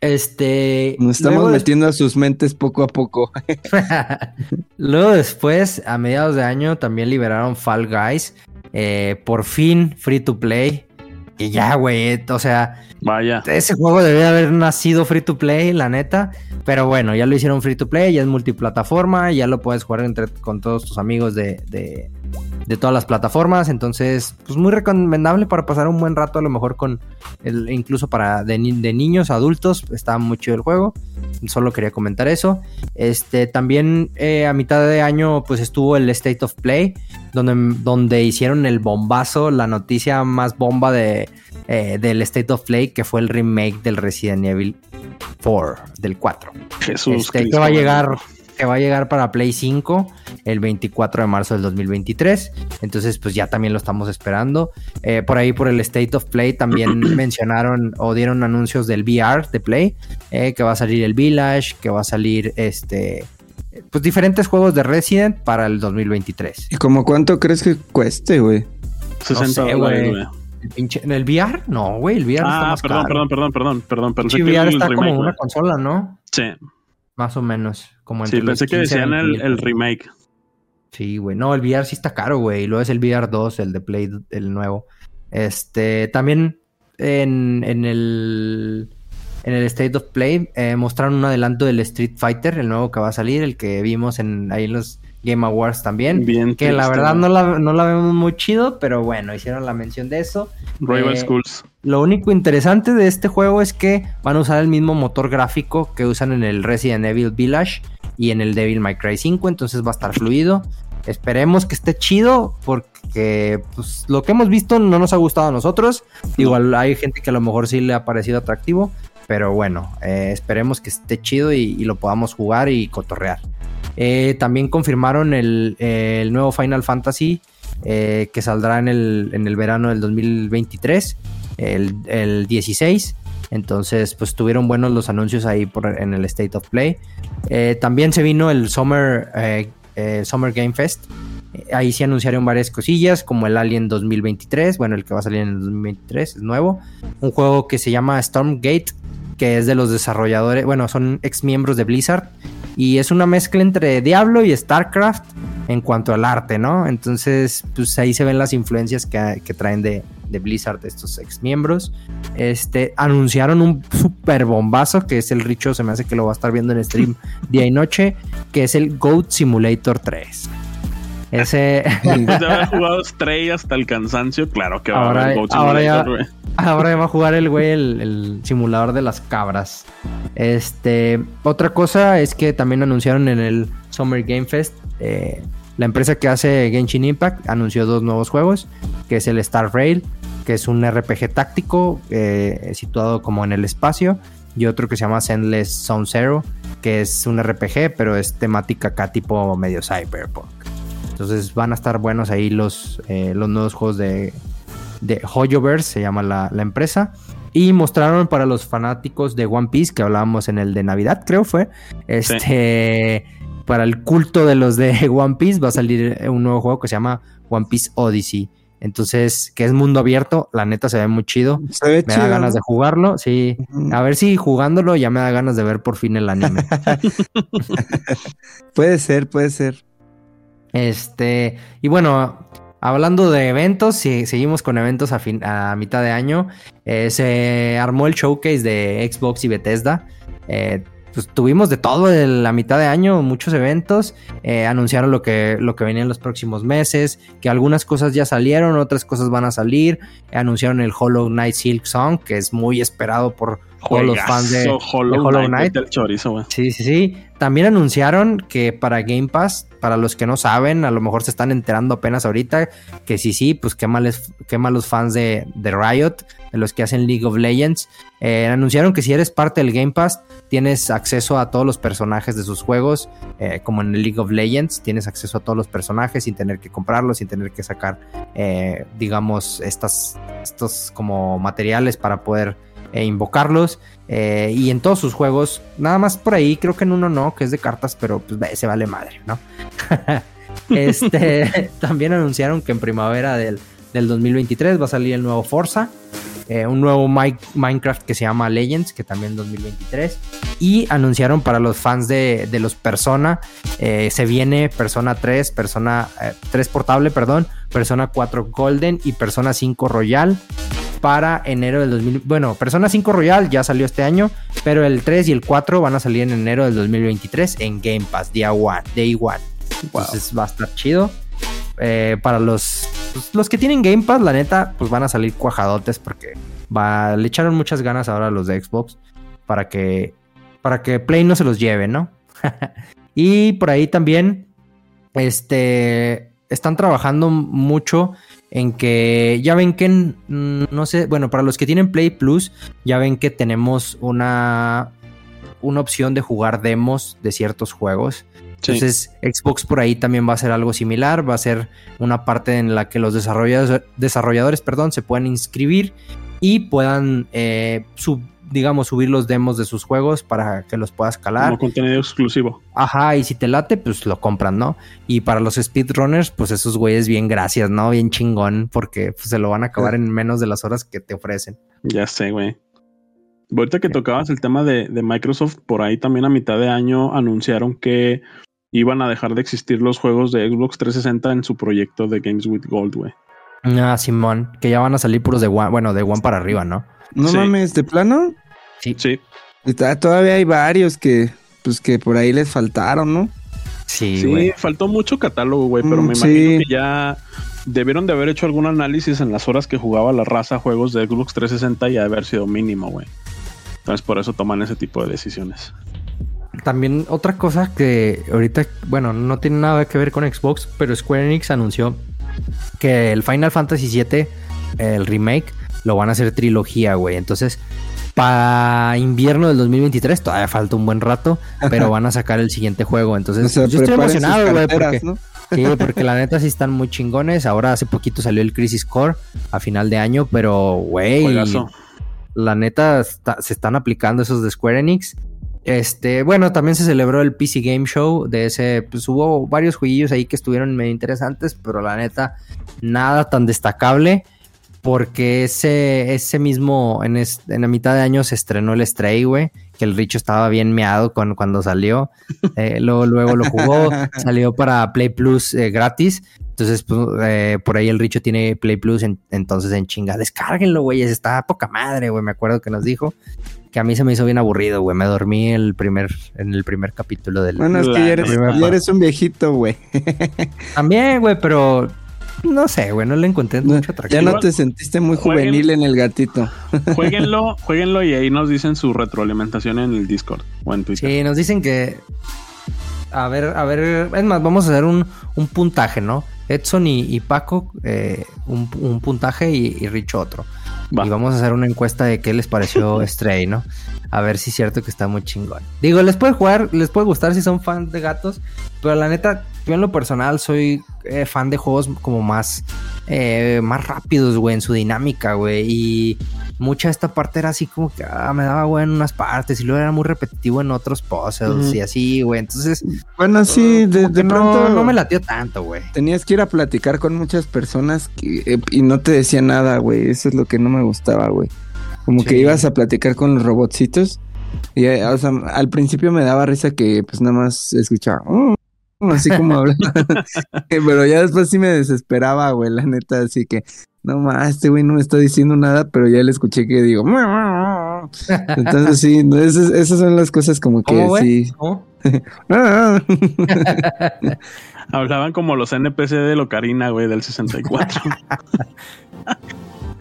Este. Nos estamos metiendo a sus mentes poco a poco. luego después, a mediados de año, también liberaron Fall Guys. Eh, por fin, free to play. Y ya, güey. O sea. Vaya. Ese juego debe haber nacido free to play, la neta. Pero bueno, ya lo hicieron free to play, ya es multiplataforma, ya lo puedes jugar entre, con todos tus amigos de, de todas las plataformas. Entonces, pues muy recomendable para pasar un buen rato, a lo mejor con el, incluso para de, niños, adultos. Está muy chido el juego. Solo quería comentar eso. Este, también eh, a mitad de año, pues estuvo el State of Play, donde, donde hicieron el bombazo, la noticia más bomba de, eh, del State of Play, que fue el remake del Resident Evil 4, del 4. Jesús. Este, que va a llegar que va a llegar para Play 5 el 24 de marzo del 2023. Entonces, pues ya también lo estamos esperando. Eh, por ahí, por el State of Play, también mencionaron o dieron anuncios del VR de Play, eh, que va a salir el Village, que va a salir este. Pues diferentes juegos de Resident para el 2023. ¿Y como cuánto crees que cueste, güey? 60 güey. ¿En el VR? No, güey, el VR ah, está más perdón, perdón, perdón, perdón, perdón, perdón. El VR está como una consola, ¿no? Sí. Más o menos. Como sí, pensé que decían el, remake. Sí, güey. No, el VR sí está caro, güey. Y luego es el VR 2, el de Play, el nuevo. Este, también en, en el en el State of Play eh, mostraron un adelanto del Street Fighter, el nuevo que va a salir, el que vimos en ahí en los Game Awards también. Bien que la verdad no la, no la, vemos muy chido, pero bueno, hicieron la mención de eso. Rival eh, Schools. Lo único interesante de este juego es que van a usar el mismo motor gráfico que usan en el Resident Evil Village y en el Devil May Cry 5, entonces va a estar fluido. Esperemos que esté chido porque pues, lo que hemos visto no nos ha gustado a nosotros. Igual hay gente que a lo mejor sí le ha parecido atractivo, pero bueno, eh, esperemos que esté chido y, lo podamos jugar y cotorrear. Eh, también confirmaron el, nuevo Final Fantasy eh, que saldrá en el, en el, verano del 2023, el, 16. Entonces, pues tuvieron buenos los anuncios ahí por, en el State of Play. también se vino el Summer, Summer Game Fest. Ahí se anunciaron varias cosillas, como el Alien 2023, bueno, el que va a salir en el 2023, es nuevo. Un juego que se llama Stormgate, que es de los desarrolladores, bueno, son ex miembros de Blizzard y es una mezcla entre Diablo y StarCraft en cuanto al arte, ¿no? Entonces, pues ahí se ven las influencias que, traen de, de, Blizzard estos ex miembros. Este, anunciaron un super bombazo que es el Richo, se me hace que lo va a estar viendo en stream día y noche, que es el Goat Simulator 3. Ese. Después de haber jugado Stray hasta el cansancio, claro que va ahora, a haber Goat ahora Simulator, Ahora va a jugar el güey el, simulador de las cabras. Este, otra cosa es que también anunciaron en el Summer Game Fest. Eh, la empresa que hace Genshin Impact anunció dos nuevos juegos, que es el Star Rail, que es un RPG táctico eh, situado como en el espacio, y otro que se llama Sendless Zone Zero, que es un RPG, pero es temática acá tipo medio cyberpunk. Entonces van a estar buenos ahí los, eh, los nuevos juegos de, de Hoyoverse, se llama la, empresa. Y mostraron para los fanáticos de One Piece, que hablábamos en el de Navidad, creo fue. Este. Para el culto de los de One Piece va a salir un nuevo juego que se llama One Piece Odyssey. Entonces, que es mundo abierto, la neta se ve muy chido. me da ganas de jugarlo, sí. A ver si jugándolo ya me da ganas de ver por fin el anime. puede ser, puede ser. Este, y bueno, Hablando de eventos, si seguimos con eventos a, fin, a mitad de año. Eh, se armó el showcase de Xbox y Bethesda. Eh, pues tuvimos de todo en la mitad de año, muchos eventos. Eh, anunciaron lo que, lo que venía en los próximos meses, que algunas cosas ya salieron, otras cosas van a salir. anunciaron el Hollow Knight Silk Song, que es muy esperado por todos los fans de, Hollow, Knight. sí, sí, sí. También anunciaron que para Game Pass, para los que no saben, a lo mejor se están enterando apenas ahorita, que sí, sí, pues qué mal, qué mal los fans de, de, Riot, de los que hacen League of Legends. Eh, anunciaron que si eres parte del Game Pass, tienes acceso a todos los personajes de sus juegos, eh, como en el League of Legends, tienes acceso a todos los personajes sin tener que comprarlos, sin tener que sacar, eh, digamos, estas, estos como materiales para poder e invocarlos. Eh, y en todos sus juegos, nada más por ahí, creo que en uno no, que es de cartas, pero pues se vale madre, ¿no? este, también anunciaron que en primavera del, 2023 va a salir el nuevo Forza. Eh, un nuevo Minecraft que se llama Legends, que también 2023. Y anunciaron para los fans de, los Persona, eh, se viene Persona 3, Persona 3 Portable, perdón, Persona 4 Golden y Persona 5 Royal para enero del 2000. Bueno, Persona 5 Royal ya salió este año, pero el 3 y el 4 van a salir en enero del 2023 en Game Pass, día one, day one. Entonces va a estar chido. Eh, para los, pues, los que tienen Game Pass, la neta, pues van a salir cuajadotes porque va, le echaron muchas ganas ahora a los de Xbox para que, para que Play no se los lleve, ¿no? y por ahí también, este, están trabajando mucho en que ya ven que, no sé, bueno, para los que tienen Play Plus, ya ven que tenemos una, una opción de jugar demos de ciertos juegos. Entonces, Xbox por ahí también va a ser algo similar, va a ser una parte en la que los desarrolladores, desarrolladores perdón, se puedan inscribir y puedan eh, sub, digamos, subir los demos de sus juegos para que los puedas calar. Como contenido exclusivo. Ajá, y si te late, pues lo compran, ¿no? Y para los speedrunners, pues esos güeyes bien gracias, ¿no? Bien chingón, porque pues, se lo van a acabar en menos de las horas que te ofrecen. Ya sé, güey. Ahorita que tocabas el tema de, de Microsoft, por ahí también a mitad de año anunciaron que iban a dejar de existir los juegos de Xbox 360 en su proyecto de Games with Gold, güey. Ah, Simón, que ya van a salir puros de One, bueno, de One para arriba, ¿no? No mames, ¿de plano? Sí. Sí. todavía hay varios que, pues, que por ahí les faltaron, ¿no? Sí, sí faltó mucho catálogo, güey, pero mm, me imagino que ya debieron de haber hecho algún análisis en las horas que jugaba la raza juegos de Xbox 360 y haber sido mínimo, güey. Entonces por eso toman ese tipo de decisiones. También otra cosa que ahorita, bueno, no tiene nada que ver con Xbox, pero Square Enix anunció que el Final Fantasy VII, el remake, lo van a hacer trilogía, güey. Entonces, para invierno del 2023 todavía falta un buen rato, pero van a sacar el siguiente juego. Entonces, yo estoy emocionado, güey, porque, sí, porque la neta sí están muy chingones. Ahora hace poquito salió el Crisis Core a final de año, pero, güey, la neta se están aplicando esos de Square Enix. Este, bueno, también se celebró el PC Game Show. De ese, pues hubo varios jueguillos ahí que estuvieron medio interesantes, pero la neta, nada tan destacable porque ese, ese mismo, en, en la mitad de año se estrenó el Stray, güey, que el Richo estaba bien meado con, cuando salió. Eh, luego, luego lo jugó, salió para Play Plus eh, gratis. Entonces, pues, eh, por ahí el Richo tiene Play Plus, entonces en chinga, descárguenlo, güey, está poca madre, güey, me acuerdo que nos dijo. Que a mí se me hizo bien aburrido, güey. Me dormí el primer, en el primer capítulo del. Bueno, es que ya eres, ya eres un viejito, güey. También, güey, pero no sé, güey, no le encontré mucho atractivo. Ya no te sentiste muy juvenil en el gatito. Jueguenlo, jueguenlo y ahí nos dicen su retroalimentación en el Discord o en Twitter. Sí, nos dicen que. A ver, a ver, es más, vamos a hacer un, puntaje, ¿no? Edson y, Paco, eh, un, puntaje y, y Rich otro. Y vamos a hacer una encuesta de qué les pareció Stray, ¿no? A ver si es cierto que está muy chingón. Digo, les puede jugar, les puede gustar si son fans de gatos, pero la neta, yo en lo personal soy eh, fan de juegos como más, eh, más rápidos, güey, en su dinámica, güey. Y mucha de esta parte era así como que ah, me daba, güey, en unas partes y luego era muy repetitivo en otros puzzles y así, güey. Entonces, bueno, sí, de, pronto no, me latió tanto, güey. Tenías que ir a platicar con muchas personas eh, y no te decía nada, güey. Eso es lo que no me gustaba, güey. Como que ibas a platicar con los robotcitos. Y, o sea, al principio me daba risa que pues nada más escuchaba. Mm", así como hablaba. pero ya después sí me desesperaba, güey, la neta. Así que, no más, este güey no me está diciendo nada, pero ya le escuché que digo. Entonces sí, esas, son las cosas como que sí. Hablaban como los NPC de Locarina, güey, del 64.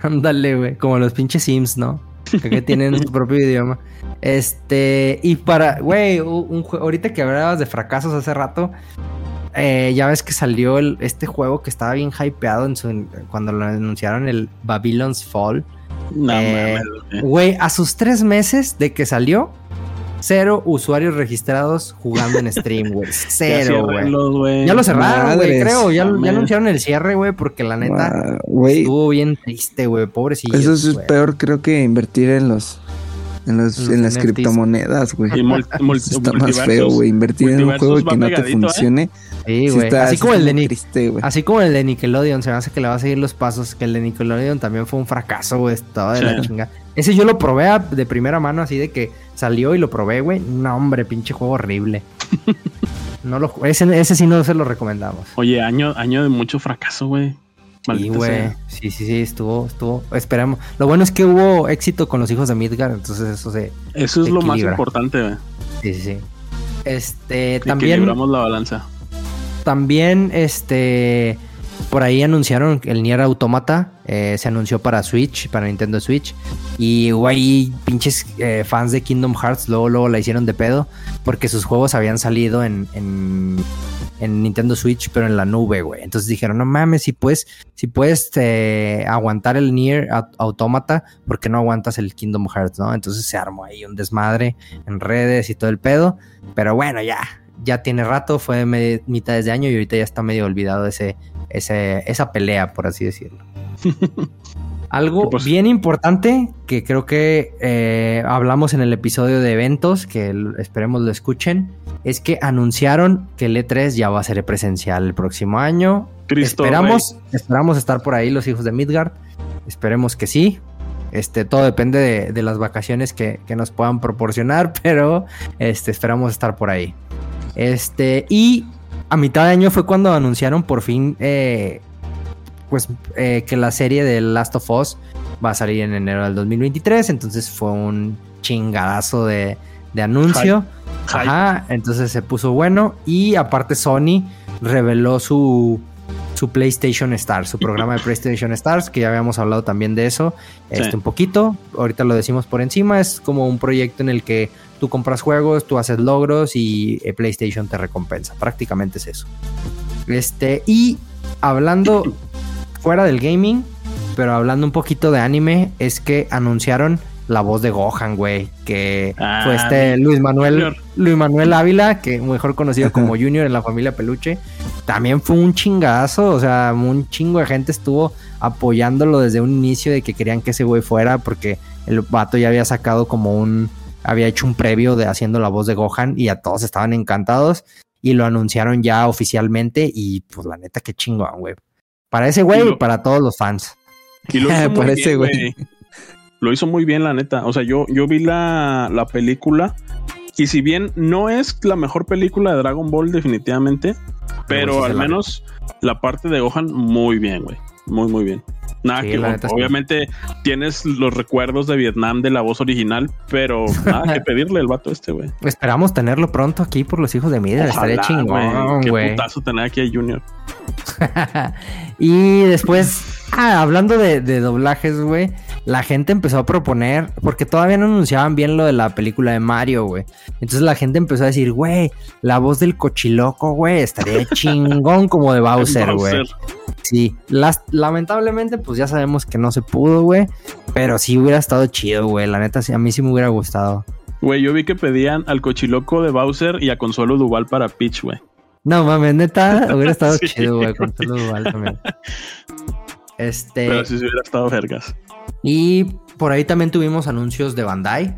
Ándale, güey, como los pinches Sims, ¿no? Que tienen su propio idioma. Este, y para, güey, un, ahorita que hablabas de fracasos hace rato, eh, ya ves que salió el, este juego que estaba bien hypeado en su, cuando lo anunciaron, el Babylon's Fall. No, eh, Güey, a sus tres meses de que salió, cero usuarios registrados jugando en stream, güey. Cero, güey. Ya lo cerraron, güey, creo. Ya, ya, anunciaron el cierre, güey, porque la neta estuvo bien triste, güey. Pobrecillo. Eso es peor, creo que invertir en los en, en las criptomonedas, güey. Está más feo, güey. Invertir en un juego que no te ¿eh? Sí, güey. así, como el de así como el de Nickelodeon. Se me hace que le va a seguir los pasos. Que el de Nickelodeon también fue un fracaso, güey. Estaba de la chinga. Ese yo lo probé de primera mano, así de que salió y lo probé, güey. No, hombre, pinche juego horrible. no lo, ese, ese sí no se lo recomendamos. Oye, año, año de mucho fracaso, güey. Sí, güey. Sí, sí, sí, estuvo, estuvo. Esperamos. Lo bueno es que hubo éxito con los hijos de Midgar, entonces eso se. Eso es lo más importante, güey. Sí, sí, sí. Este, también. Equilibramos la balanza. También, este. Por ahí anunciaron el Nier Automata. Eh, se anunció para Switch, para Nintendo Switch. Y güey, pinches eh, fans de Kingdom Hearts luego, luego la hicieron de pedo. Porque sus juegos habían salido en, en en Nintendo Switch, pero en la nube, güey. Entonces dijeron, no mames, si puedes, si puedes eh, aguantar el Nier Automata, ¿por qué no aguantas el Kingdom Hearts, no? Entonces se armó ahí un desmadre en redes y todo el pedo. Pero bueno, ya, ya tiene rato, fue mitad de año y ahorita ya está medio olvidado ese, ese, esa pelea, por así decirlo. Algo pues bien importante que creo que eh, hablamos en el episodio de eventos, que esperemos lo escuchen, es que anunciaron que el E3 ya va a ser presencial el próximo año. esperamos, esperamos estar por ahí los hijos de Midgard. Esperemos que sí. Este, todo depende de, las vacaciones que, nos puedan proporcionar, pero este, esperamos estar por ahí. Este, y a mitad de año fue cuando anunciaron por fin eh, pues eh, que la serie de Last of Us va a salir en enero del 2023, entonces fue un chingadazo de, anuncio. Ajá, entonces se puso bueno. Y aparte Sony reveló su, su PlayStation Stars, su programa de PlayStation Stars, que ya habíamos hablado también de eso, este un poquito, ahorita lo decimos por encima, es como un proyecto en el que tú compras juegos, tú haces logros y eh, PlayStation te recompensa, prácticamente es eso. Este, y hablando fuera del gaming, pero hablando un poquito de anime, es que anunciaron la voz de Gohan, güey, que ah, fue este Luis Manuel Luis Manuel Ávila, que mejor conocido como Junior en la familia Peluche. También fue un chingazo, o sea, un chingo de gente estuvo apoyándolo desde un inicio de que querían que ese güey fuera porque el vato ya había sacado como un había hecho un previo de haciendo la voz de Gohan y a todos estaban encantados y lo anunciaron ya oficialmente y pues la neta qué chingón, güey. Para ese güey y, para todos los fans. Y lo hizo muy bien, güey. Lo hizo muy bien, la neta. O sea, yo, yo vi la, la película. Y si bien no es la mejor película de Dragon Ball, definitivamente, pero al menos la parte de Gohan, muy bien, güey. Muy, muy bien. Nada que obviamente tienes los recuerdos de Vietnam de la voz original, pero nada que pedirle el vato este, güey. Esperamos tenerlo pronto aquí por los hijos de Midra. Estaría chingón, güey. Qué putazo tener aquí a Junior. y después, ah, hablando de, de doblajes, güey, la gente empezó a proponer, porque todavía no anunciaban bien lo de la película de Mario, güey. Entonces la gente empezó a decir, güey, la voz del cochiloco, güey, estaría chingón como de Bowser, güey. Sí, lamentablemente, pues ya sabemos que no se pudo, güey. Pero sí hubiera estado chido, güey. La neta, a mí sí me hubiera gustado. Güey, yo vi que pedían al cochiloco de Bowser y a Consuelo Duval para Peach, güey. No mames, neta, hubiera estado chido, güey, Consuelo Duval también. Este. Pero sí se hubiera estado vergas. Y por ahí también tuvimos anuncios de Bandai.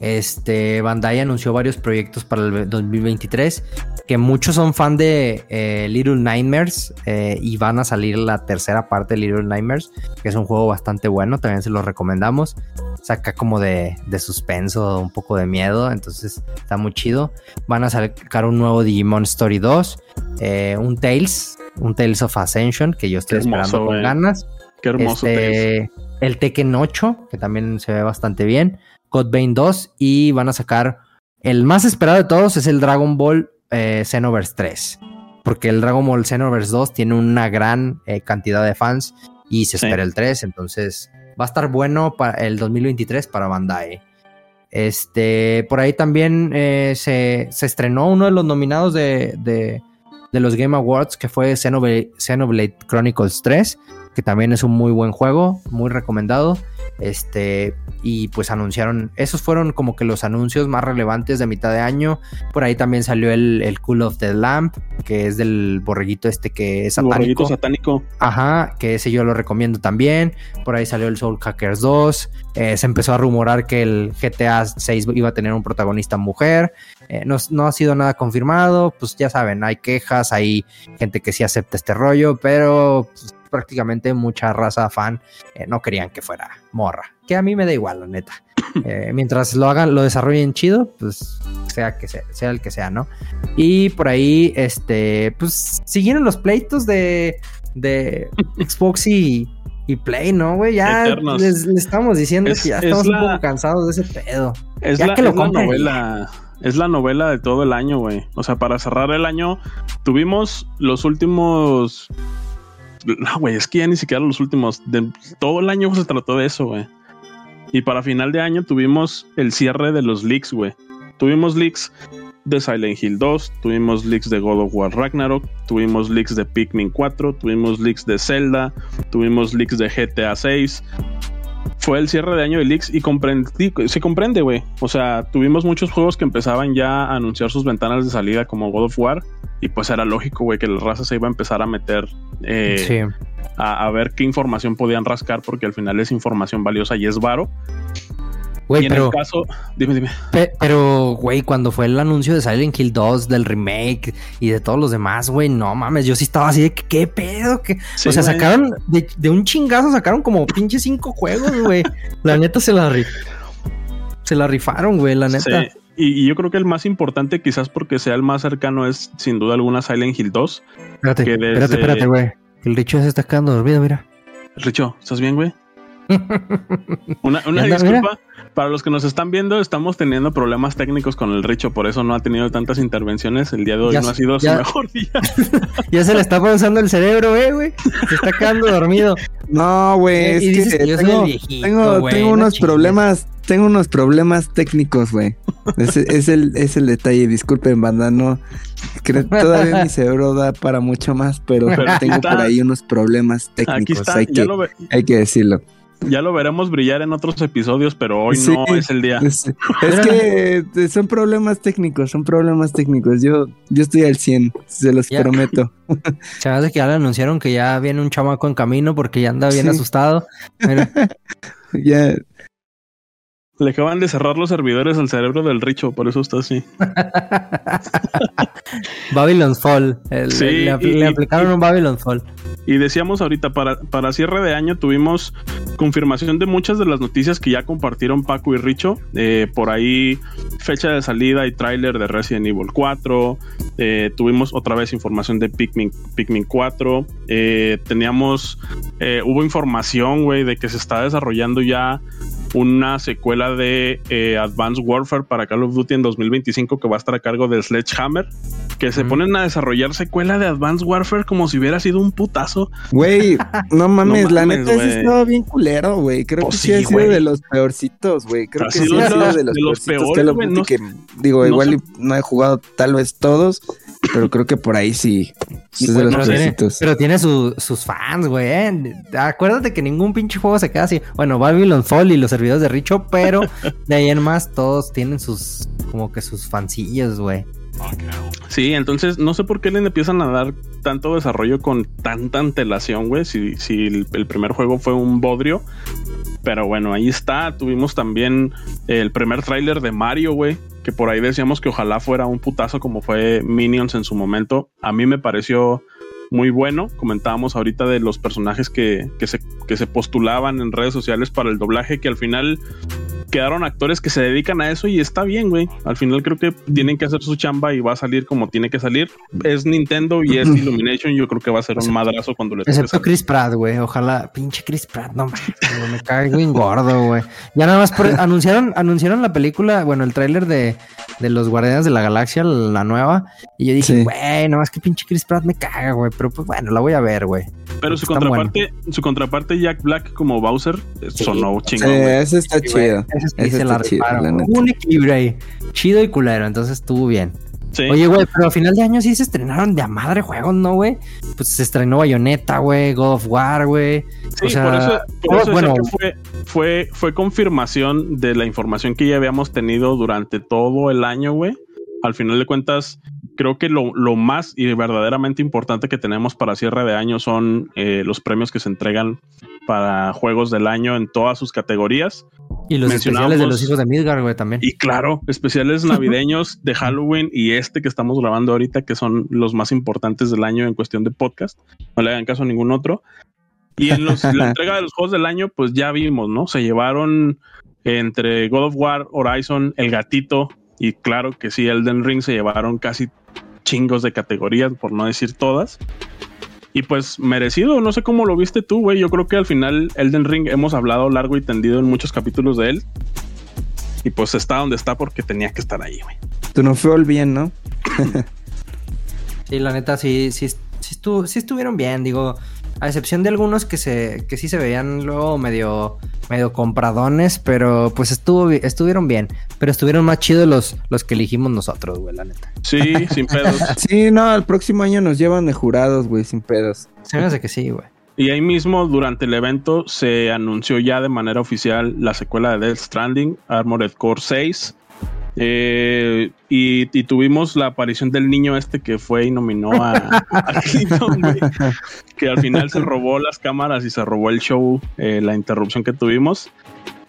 Este, Bandai anunció varios proyectos para el 2023, que muchos son fan de eh, Little Nightmares eh, y van a salir la tercera parte de Little Nightmares, que es un juego bastante bueno, también se lo recomendamos. Saca como de, de suspenso, un poco de miedo, entonces está muy chido. Van a sacar un nuevo Digimon Story 2, eh, un Tales, un Tales of Ascension, que yo estoy esperando con ganas. Qué hermoso este, El Tekken 8, que también se ve bastante bien. Bane 2 y van a sacar el más esperado de todos es el Dragon Ball eh, Xenoverse 3. Porque el Dragon Ball Xenoverse 2 tiene una gran eh, cantidad de fans y se espera el 3. Entonces va a estar bueno para el 2023 para Bandai. Este, por ahí también eh, se, estrenó uno de los nominados de, de, los Game Awards, que fue Xenoblade Chronicles 3 que también es un muy buen juego, muy recomendado. Este, y pues anunciaron, esos fueron como que los anuncios más relevantes de mitad de año. Por ahí también salió el, el Cool of the Lamp, que es del borreguito este que es satánico. Borreguito satánico. Ajá, que ese yo lo recomiendo también. Por ahí salió el Soul Hackers 2. Eh, se empezó a rumorar que el GTA 6 iba a tener un protagonista mujer. Eh, no, no, ha sido nada confirmado. Pues ya saben, hay quejas, hay gente que sí acepta este rollo, pero pues, prácticamente mucha raza fan eh, no querían que fuera morra. Que a mí me da igual, la neta. Eh, mientras lo hagan, lo desarrollen chido, pues sea que sea, sea, el que sea, ¿no? Y por ahí, este, pues siguieron los pleitos de, de Xbox y, Play, ¿no, güey? Ya les, estamos diciendo que ya estamos un poco cansados de ese pedo. Es ya la, que lo novela. Es la novela de todo el año, güey. O sea, para cerrar el año, tuvimos los últimos no, güey, es que ya ni siquiera los últimos. De, todo el año se trató de eso, güey. Y para final de año tuvimos el cierre de los leaks, güey. Tuvimos leaks de Silent Hill 2, tuvimos leaks de God of War Ragnarok, tuvimos leaks de Pikmin 4, tuvimos leaks de Zelda, tuvimos leaks de GTA 6. Fue el cierre de año de leaks y se comprende, güey. O sea, tuvimos muchos juegos que empezaban ya a anunciar sus ventanas de salida como God of War y pues era lógico, güey, que la raza se iba a empezar a meter eh, a, ver qué información podían rascar, porque al final es información valiosa y es varo. Güey, pero. En el caso, dime, dime. pero, güey, cuando fue el anuncio de Silent Hill 2, del remake y de todos los demás, güey, no mames, yo sí estaba así de que, qué pedo, que. o sea, sacaron de, un chingazo, sacaron como pinche cinco juegos, güey. la neta se la Se la rifaron, güey, la neta. Y, yo creo que el más importante, quizás porque sea el más cercano, es sin duda alguna Silent Hill 2. Espérate, espérate, espérate, güey. El Richo se está quedando dormido, mira. Richo, ¿estás bien, güey? una, una disculpa. Para los que nos están viendo, estamos teniendo problemas técnicos con el Richo, por eso no ha tenido tantas intervenciones. El día de hoy no ha sido su mejor día. ya se le está pasando el cerebro, eh, güey. Se está quedando dormido. No, güey, es que, tengo, tengo, unos problemas, tengo unos problemas técnicos, güey. Es, es, el, es el detalle, disculpen, banda, no. Creo, todavía mi cerebro da para mucho más, pero, tengo por ahí unos problemas técnicos. hay, que, hay que decirlo. Ya lo veremos brillar en otros episodios, pero hoy no es el día. Es, que son problemas técnicos, son problemas técnicos. Yo, yo estoy al 100, se los prometo. Chavales que ya le anunciaron que ya viene un chamaco en camino porque ya anda bien asustado. ya, le acaban de cerrar los servidores al cerebro del Richo, por eso está así. Babylon's Fall. le, aplicaron un Babylon's Fall. Y decíamos ahorita, para, para cierre de año tuvimos confirmación de muchas de las noticias que ya compartieron Paco y Richo. Eh, por ahí, fecha de salida y tráiler de Resident Evil 4. Eh, tuvimos otra vez información de Pikmin, Pikmin 4. Eh, teníamos, hubo información, güey, de que se está desarrollando ya una secuela de eh, Advanced Warfare para Call of Duty en 2025 que va a estar a cargo de Sledgehammer. Que se ponen a desarrollar secuela de Advanced Warfare como si hubiera sido un putazo. Güey, no mames, la neta es estaba bien culero, güey. Creo que sí, ha sido de los peorcitos, güey. Creo que sí ha sido de los, peores. que, digo, igual no he jugado tal vez todos, pero creo que por ahí sí. pero, tiene, sus fans, güey. ¿eh? Acuérdate que ningún pinche juego se queda así. Bueno, Babylon Fall y los servidores de Richo, pero de ahí en más todos tienen sus, como que sus fancillos, güey. Sí, entonces no sé por qué le empiezan a dar tanto desarrollo con tanta antelación, güey. Si, si el, primer juego fue un bodrio. Pero bueno, ahí está. Tuvimos también el primer tráiler de Mario, güey que por ahí decíamos que ojalá fuera un putazo como fue Minions en su momento. A mí me pareció muy bueno. Comentábamos ahorita de los personajes que, se, que se postulaban en redes sociales para el doblaje, que al final quedaron actores que se dedican a eso y está bien, güey. Al final creo que tienen que hacer su chamba y va a salir como tiene que salir. Es Nintendo y es Illumination. Yo creo que va a ser un madrazo cuando le Excepto Chris Pratt, güey. Ojalá, pinche Chris Pratt, no me cae bien gordo, güey. Ya nada más anunciaron, anunciaron la película, bueno, el tráiler de, de los Guardianes de la Galaxia, la nueva. Y yo dije, güey, no más que pinche Chris Pratt me caga, güey. Pero pues bueno, la voy a ver, güey. Pero su contraparte, su contraparte Jack Black como Bowser sonó chingón. Sí, ese está chido. Ese, se la Un equilibrio ahí. Chido y culero, entonces estuvo bien. Oye, güey, pero a final de año sí se estrenaron de a madre juegos, ¿no, güey? Pues se estrenó Bayonetta, güey, God of War, güey. Sí, o sea, por eso, por eso bueno, fue, fue, fue confirmación de la información que ya habíamos tenido durante todo el año, güey. Al final de cuentas, creo que lo, más y verdaderamente importante que tenemos para cierre de año son eh, los premios que se entregan para juegos del año en todas sus categorías. Y los especiales de los hijos de Midgar, güey, también. Y claro, especiales navideños de Halloween y este que estamos grabando ahorita, que son los más importantes del año en cuestión de podcast. No le hagan caso a ningún otro. Y en la entrega de los juegos del año, pues ya vimos, ¿no? Se llevaron entre God of War, Horizon, El Gatito, y claro que sí, Elden Ring se llevaron casi chingos de categorías, por no decir todas. Y pues merecido, no sé cómo lo viste tú, güey. Yo creo que al final Elden Ring hemos hablado largo y tendido en muchos capítulos de él. Y pues está donde está porque tenía que estar ahí, güey. Tú no fue el bien, ¿no? sí, la neta, sí, sí, sí, sí estuvieron bien. Digo, a excepción de algunos que se que sí se veían luego medio medio compradones, pero pues estuvo estuvieron bien, pero estuvieron más chidos los los que elegimos nosotros, güey, la neta. Sí, sin pedos. sí, no, el próximo año nos llevan de jurados, güey, sin pedos. Se me hace que sí, güey. Y ahí mismo, durante el evento, se anunció ya de manera oficial la secuela de Death Stranding, Armored Core 6. Eh, y, tuvimos la aparición del niño este que fue y nominó a, que al final se robó las cámaras y se robó el show, eh, la interrupción que tuvimos.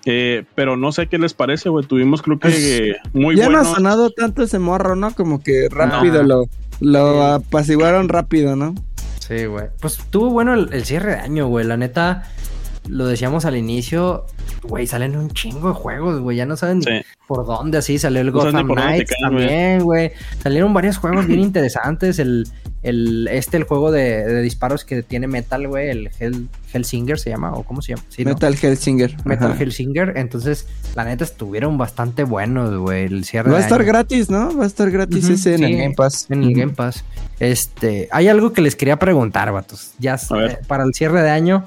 Eh, pero no sé qué les parece, güey. Tuvimos, creo que pues, muy Ya no ha sonado tanto ese morro, ¿no? Como que rápido lo, lo apaciguaron rápido, ¿no? Sí, güey. Pues tuvo bueno el, el cierre de año, güey. La neta, lo decíamos al inicio, güey, salen un chingo de juegos, güey, ya no saben por dónde así, salió el Gotham Knights también, güey. Salieron varios juegos bien interesantes, el, el, este, el juego de, disparos que tiene Metal, güey, el Hell, Hellsinger se llama, o cómo se llama. Metal Hellsinger. Metal Hellsinger, entonces, la neta, estuvieron bastante buenos, güey, el cierre Va a estar gratis, ¿no? Va a estar gratis ese en el Game Pass. En el Game Pass. Este, hay algo que les quería preguntar, vatos, ya para el cierre de año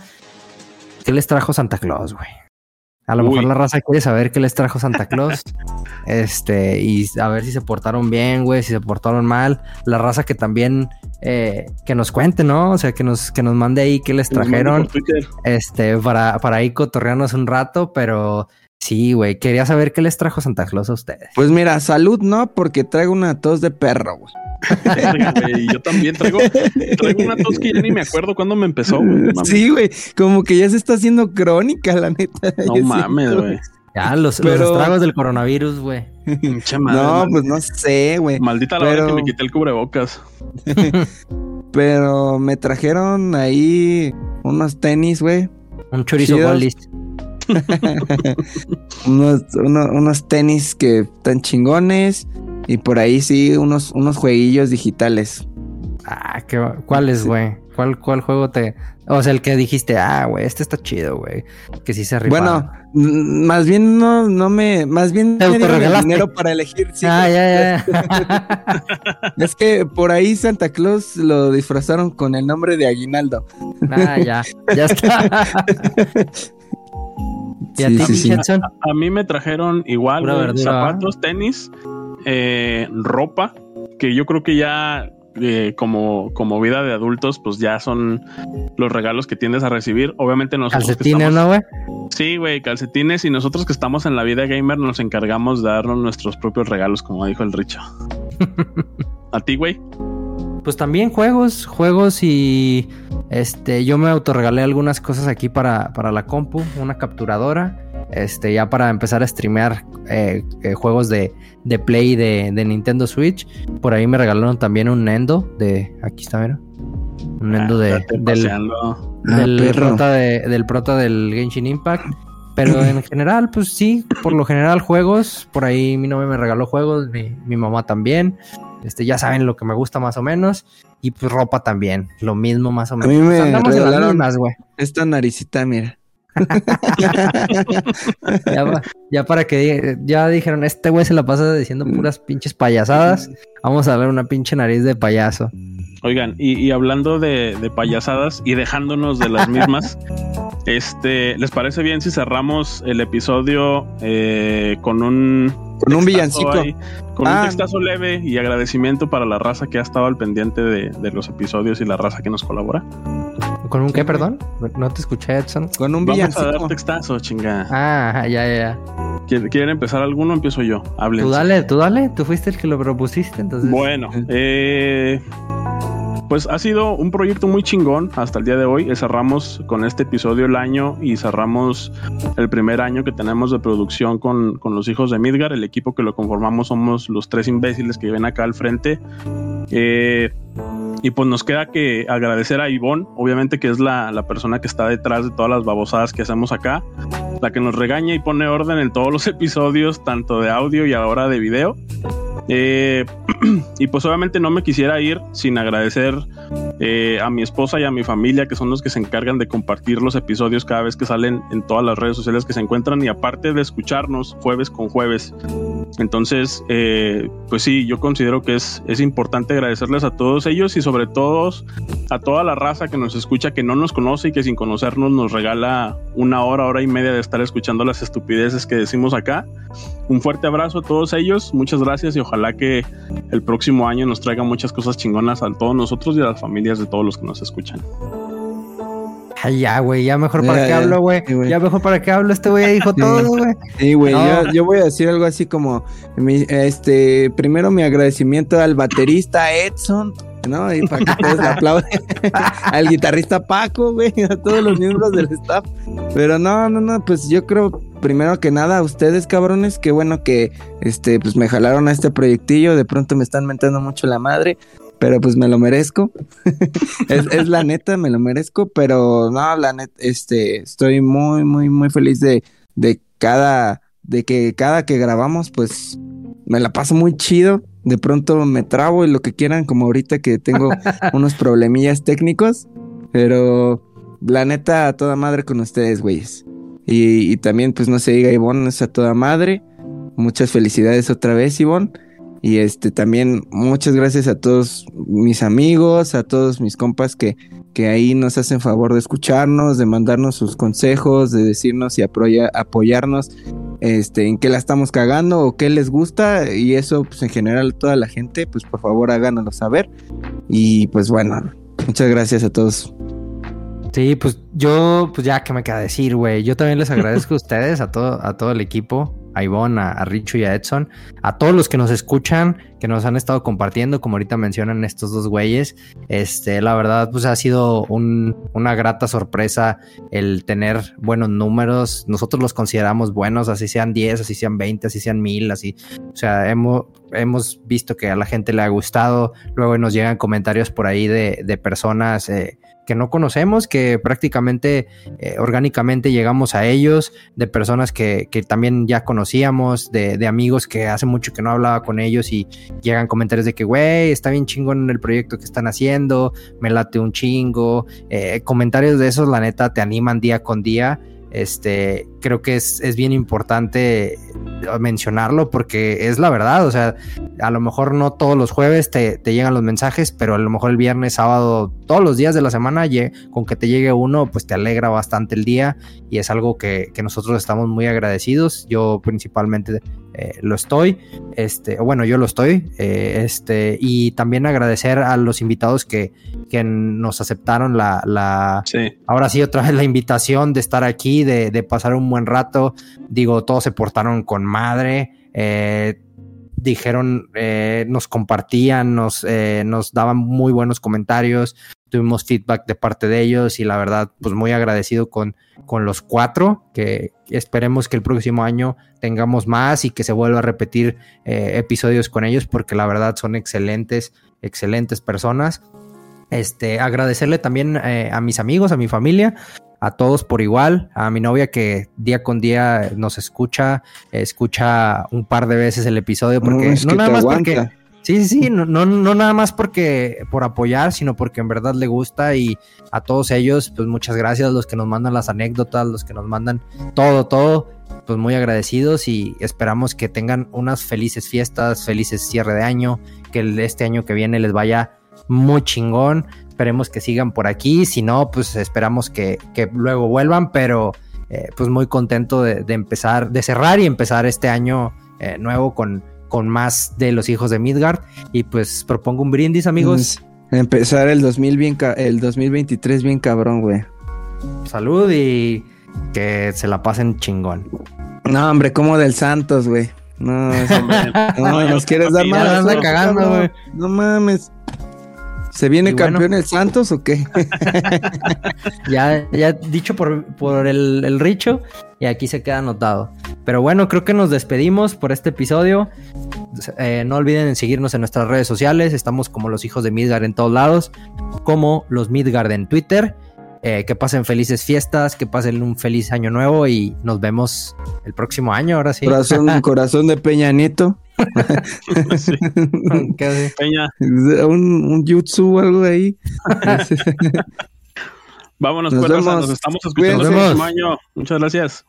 ¿Qué les trajo Santa Claus, güey? A lo mejor la raza quiere saber qué les trajo Santa Claus. este, y a ver si se portaron bien, güey, si se portaron mal. La raza que también eh, que nos cuente, ¿no? O sea, que nos, que nos mande ahí qué les trajeron. Este, para, para ahí cotorrearnos un rato, pero sí, güey, quería saber qué les trajo Santa Claus a ustedes. Pues mira, salud, ¿no? Porque traigo una tos de perro, güey yo también traigo, traigo una tos que ya ni me acuerdo cuándo me empezó, Sí, güey, como que ya se está haciendo crónica, la neta. No mames, güey. Ya, los, estragos del coronavirus, güey. no, pues no sé, güey. Maldita la hora que me quité el cubrebocas. pero me trajeron ahí unos tenis, güey. Un chorizo golis. unos, unos tenis que están chingones. Y por ahí sí, unos, unos jueguillos digitales. Ah, ¿qué, ¿cuáles, güey? ¿Cuál, ¿Cuál juego te...? O sea, el que dijiste, ah, güey, este está chido, güey. Que sí se rifa. Bueno, más bien no, no me... Más bien me dieron dinero para elegir. ah, ya, ya. es que por ahí Santa Claus lo disfrazaron con el nombre de Aguinaldo. ah, ya. Ya está. ¿Y a ti, A, mí me trajeron igual, zapatos, tenis eh, ropa, que yo creo que ya eh, como, como vida de adultos, pues ya son los regalos que tiendes a recibir. Obviamente nosotros. Calcetines, ¿no, güey? Sí, güey, calcetines. Y nosotros que estamos en la vida gamer nos encargamos de darnos nuestros propios regalos, como dijo el Richo. ¿A ti, güey? Pues también juegos, juegos y este, yo me autorregalé algunas cosas aquí para, para la compu, una capturadora este, ya para empezar a streamear eh, eh, juegos de, de Play de, de, Nintendo Switch. Por ahí me regalaron también un Nendo de. Aquí está, mira. Un Nendo ah, de, del, del, prota de, del prota del Genshin Impact. Pero en general, pues sí, por lo general juegos. Por ahí mi novia me regaló juegos, mi, mamá también. Este, ya saben lo que me gusta más o menos. Y pues ropa también, lo mismo más o menos. A mí me Andamos regalaron güey. Esta naricita, mira. Ya, para que ya dijeron, este güey se la pasa diciendo puras pinches payasadas. Vamos a ver una pinche nariz de payaso. Oigan, y, hablando de, payasadas y dejándonos de las mismas, este, ¿les parece bien si cerramos el episodio eh, con un con un villancico? con un ah. textazo leve y agradecimiento para la raza que ha estado al pendiente de, los episodios y la raza que nos colabora. ¿Con un qué, perdón? No te escuché, Edson. Con un Vamos villancico. a dar textazo, chinga. Ah, ya, ya. ¿Quieren empezar alguno? Empiezo yo. Hablen. Tú dale, tú dale. Tú fuiste el que lo propusiste, entonces. Bueno, eh pues ha sido un proyecto muy chingón hasta el día de hoy. Cerramos con este episodio el año y cerramos el primer año que tenemos de producción con, los hijos de Midgar. El equipo que lo conformamos somos los tres imbéciles que ven acá al frente. Eh, y pues nos queda que agradecer a Ivonne, obviamente que es la, la, persona que está detrás de todas las babosadas que hacemos acá, la que nos regaña y pone orden en todos los episodios, tanto de audio y ahora de video. Eh, y pues obviamente no me quisiera ir sin agradecer eh, a mi esposa y a mi familia, que son los que se encargan de compartir los episodios cada vez que salen en todas las redes sociales que se encuentran y aparte de escucharnos jueves con jueves. Entonces, eh, pues sí, yo considero que es, es importante agradecerles a todos ellos y sobre todo a toda la raza que nos escucha, que no nos conoce y que sin conocernos nos regala una hora, hora y media de estar escuchando las estupideces que decimos acá. Un fuerte abrazo a todos ellos, muchas gracias y ojalá que el próximo año nos traiga muchas cosas chingonas a todos nosotros y a las familias de todos los que nos escuchan. Ay, ya, güey, ya mejor para qué hablo, güey. Ya mejor para qué hablo, este güey dijo todo, güey. Sí, güey, yo, voy a decir algo así como, este, primero mi agradecimiento al baterista Edson, ¿no? Y para que todos le aplauden. al guitarrista Paco, güey, a todos los miembros del staff. Pero no, no, no, pues yo creo primero que nada a ustedes, cabrones, qué bueno que este pues me jalaron a este proyectillo, de pronto me están mentando mucho la madre, pero pues me lo merezco. es, la neta, me lo merezco, pero no, la neta, este, estoy muy, muy, muy feliz de, de cada, de que cada que grabamos, pues me la paso muy chido. De pronto me trabo y lo que quieran, como ahorita que tengo unos problemillas técnicos, pero la neta, a toda madre con ustedes, güeyes. Y, también, pues no se diga, Ivonne es a toda madre. Muchas felicidades otra vez, Ivonne. Y este también muchas gracias a todos mis amigos, a todos mis compas que, que ahí nos hacen favor de escucharnos, de mandarnos sus consejos, de decirnos y apoyarnos este, en qué la estamos cagando o qué les gusta. Y eso, pues en general, toda la gente, pues por favor háganoslo saber. Y pues bueno, muchas gracias a todos. Sí, pues yo, pues ya que me queda decir, güey. Yo también les agradezco a ustedes, a todo, a todo el equipo, a Ivonne, a, Richo y a Edson, a todos los que nos escuchan, que nos han estado compartiendo, como ahorita mencionan estos dos güeyes. Este, la verdad, pues ha sido una grata sorpresa el tener buenos números. Nosotros los consideramos buenos, así sean 10, así sean 20, así sean 1000, así. O sea, hemos, hemos visto que a la gente le ha gustado. Luego nos llegan comentarios por ahí de, de personas. Eh, que no conocemos, que prácticamente eh, orgánicamente llegamos a ellos, de personas que, que también ya conocíamos, de, de, amigos que hace mucho que no hablaba con ellos y llegan comentarios de que, güey, está bien chingón el proyecto que están haciendo, me late un chingo, eh, comentarios de esos, la neta, te animan día con día. Este, creo que es, es, bien importante mencionarlo porque es la verdad. O sea, a lo mejor no todos los jueves te, llegan los mensajes, pero a lo mejor el viernes, sábado, todos los días de la semana, con que te llegue uno, pues te alegra bastante el día y es algo que, nosotros estamos muy agradecidos. Yo principalmente eh, lo estoy, este, bueno, yo lo estoy, eh, este, y también agradecer a los invitados que, que nos aceptaron la, la ahora sí, otra vez la invitación de estar aquí, de, de pasar un buen rato. Digo, todos se portaron con madre. Eh, dijeron, eh, nos compartían, nos, eh, nos daban muy buenos comentarios, tuvimos feedback de parte de ellos y la verdad, pues muy agradecido con, con los cuatro, que esperemos que el próximo año tengamos más y que se vuelva a repetir episodios con ellos, porque la verdad son excelentes, excelentes personas. Este, agradecerle también eh, a mis amigos, a mi familia, a todos por igual, a mi novia que día con día nos escucha, escucha un par de veces el episodio porque no, nada más porque Sí, sí, sí, no, no, no nada más porque por apoyar, sino porque en verdad le gusta y a todos ellos, pues muchas gracias, los que nos mandan las anécdotas, los que nos mandan todo, todo, pues muy agradecidos y esperamos que tengan unas felices fiestas, felices cierre de año, que este año que viene les vaya muy chingón, esperemos que sigan por aquí, si no, pues esperamos que, luego vuelvan, pero eh, pues muy contento de, empezar, de cerrar y empezar este año eh, nuevo con con más de los hijos de Midgard. Y pues propongo un brindis, amigos. Empezar el, 2000 bien el 2023 bien cabrón, güey. Salud y que se la pasen chingón. No, hombre, como del Santos, güey. No, no, nos quieres dar más. güey. No mames. ¿Se viene campeón el Santos o qué? ya, ya dicho por, por el, el, Richo, y aquí se queda anotado. Pero bueno, creo que nos despedimos por este episodio. Eh, no olviden seguirnos en nuestras redes sociales. Estamos como los hijos de Midgard en todos lados, como los Midgard en Twitter. Eh, que pasen felices fiestas, que pasen un feliz año nuevo y nos vemos el próximo año, ahora sí. Corazón, corazón de Peña Nieto. Un, un jutsu o algo de ahí. Vámonos, pues, nos, nos estamos escuchando el próximo año. Muchas gracias.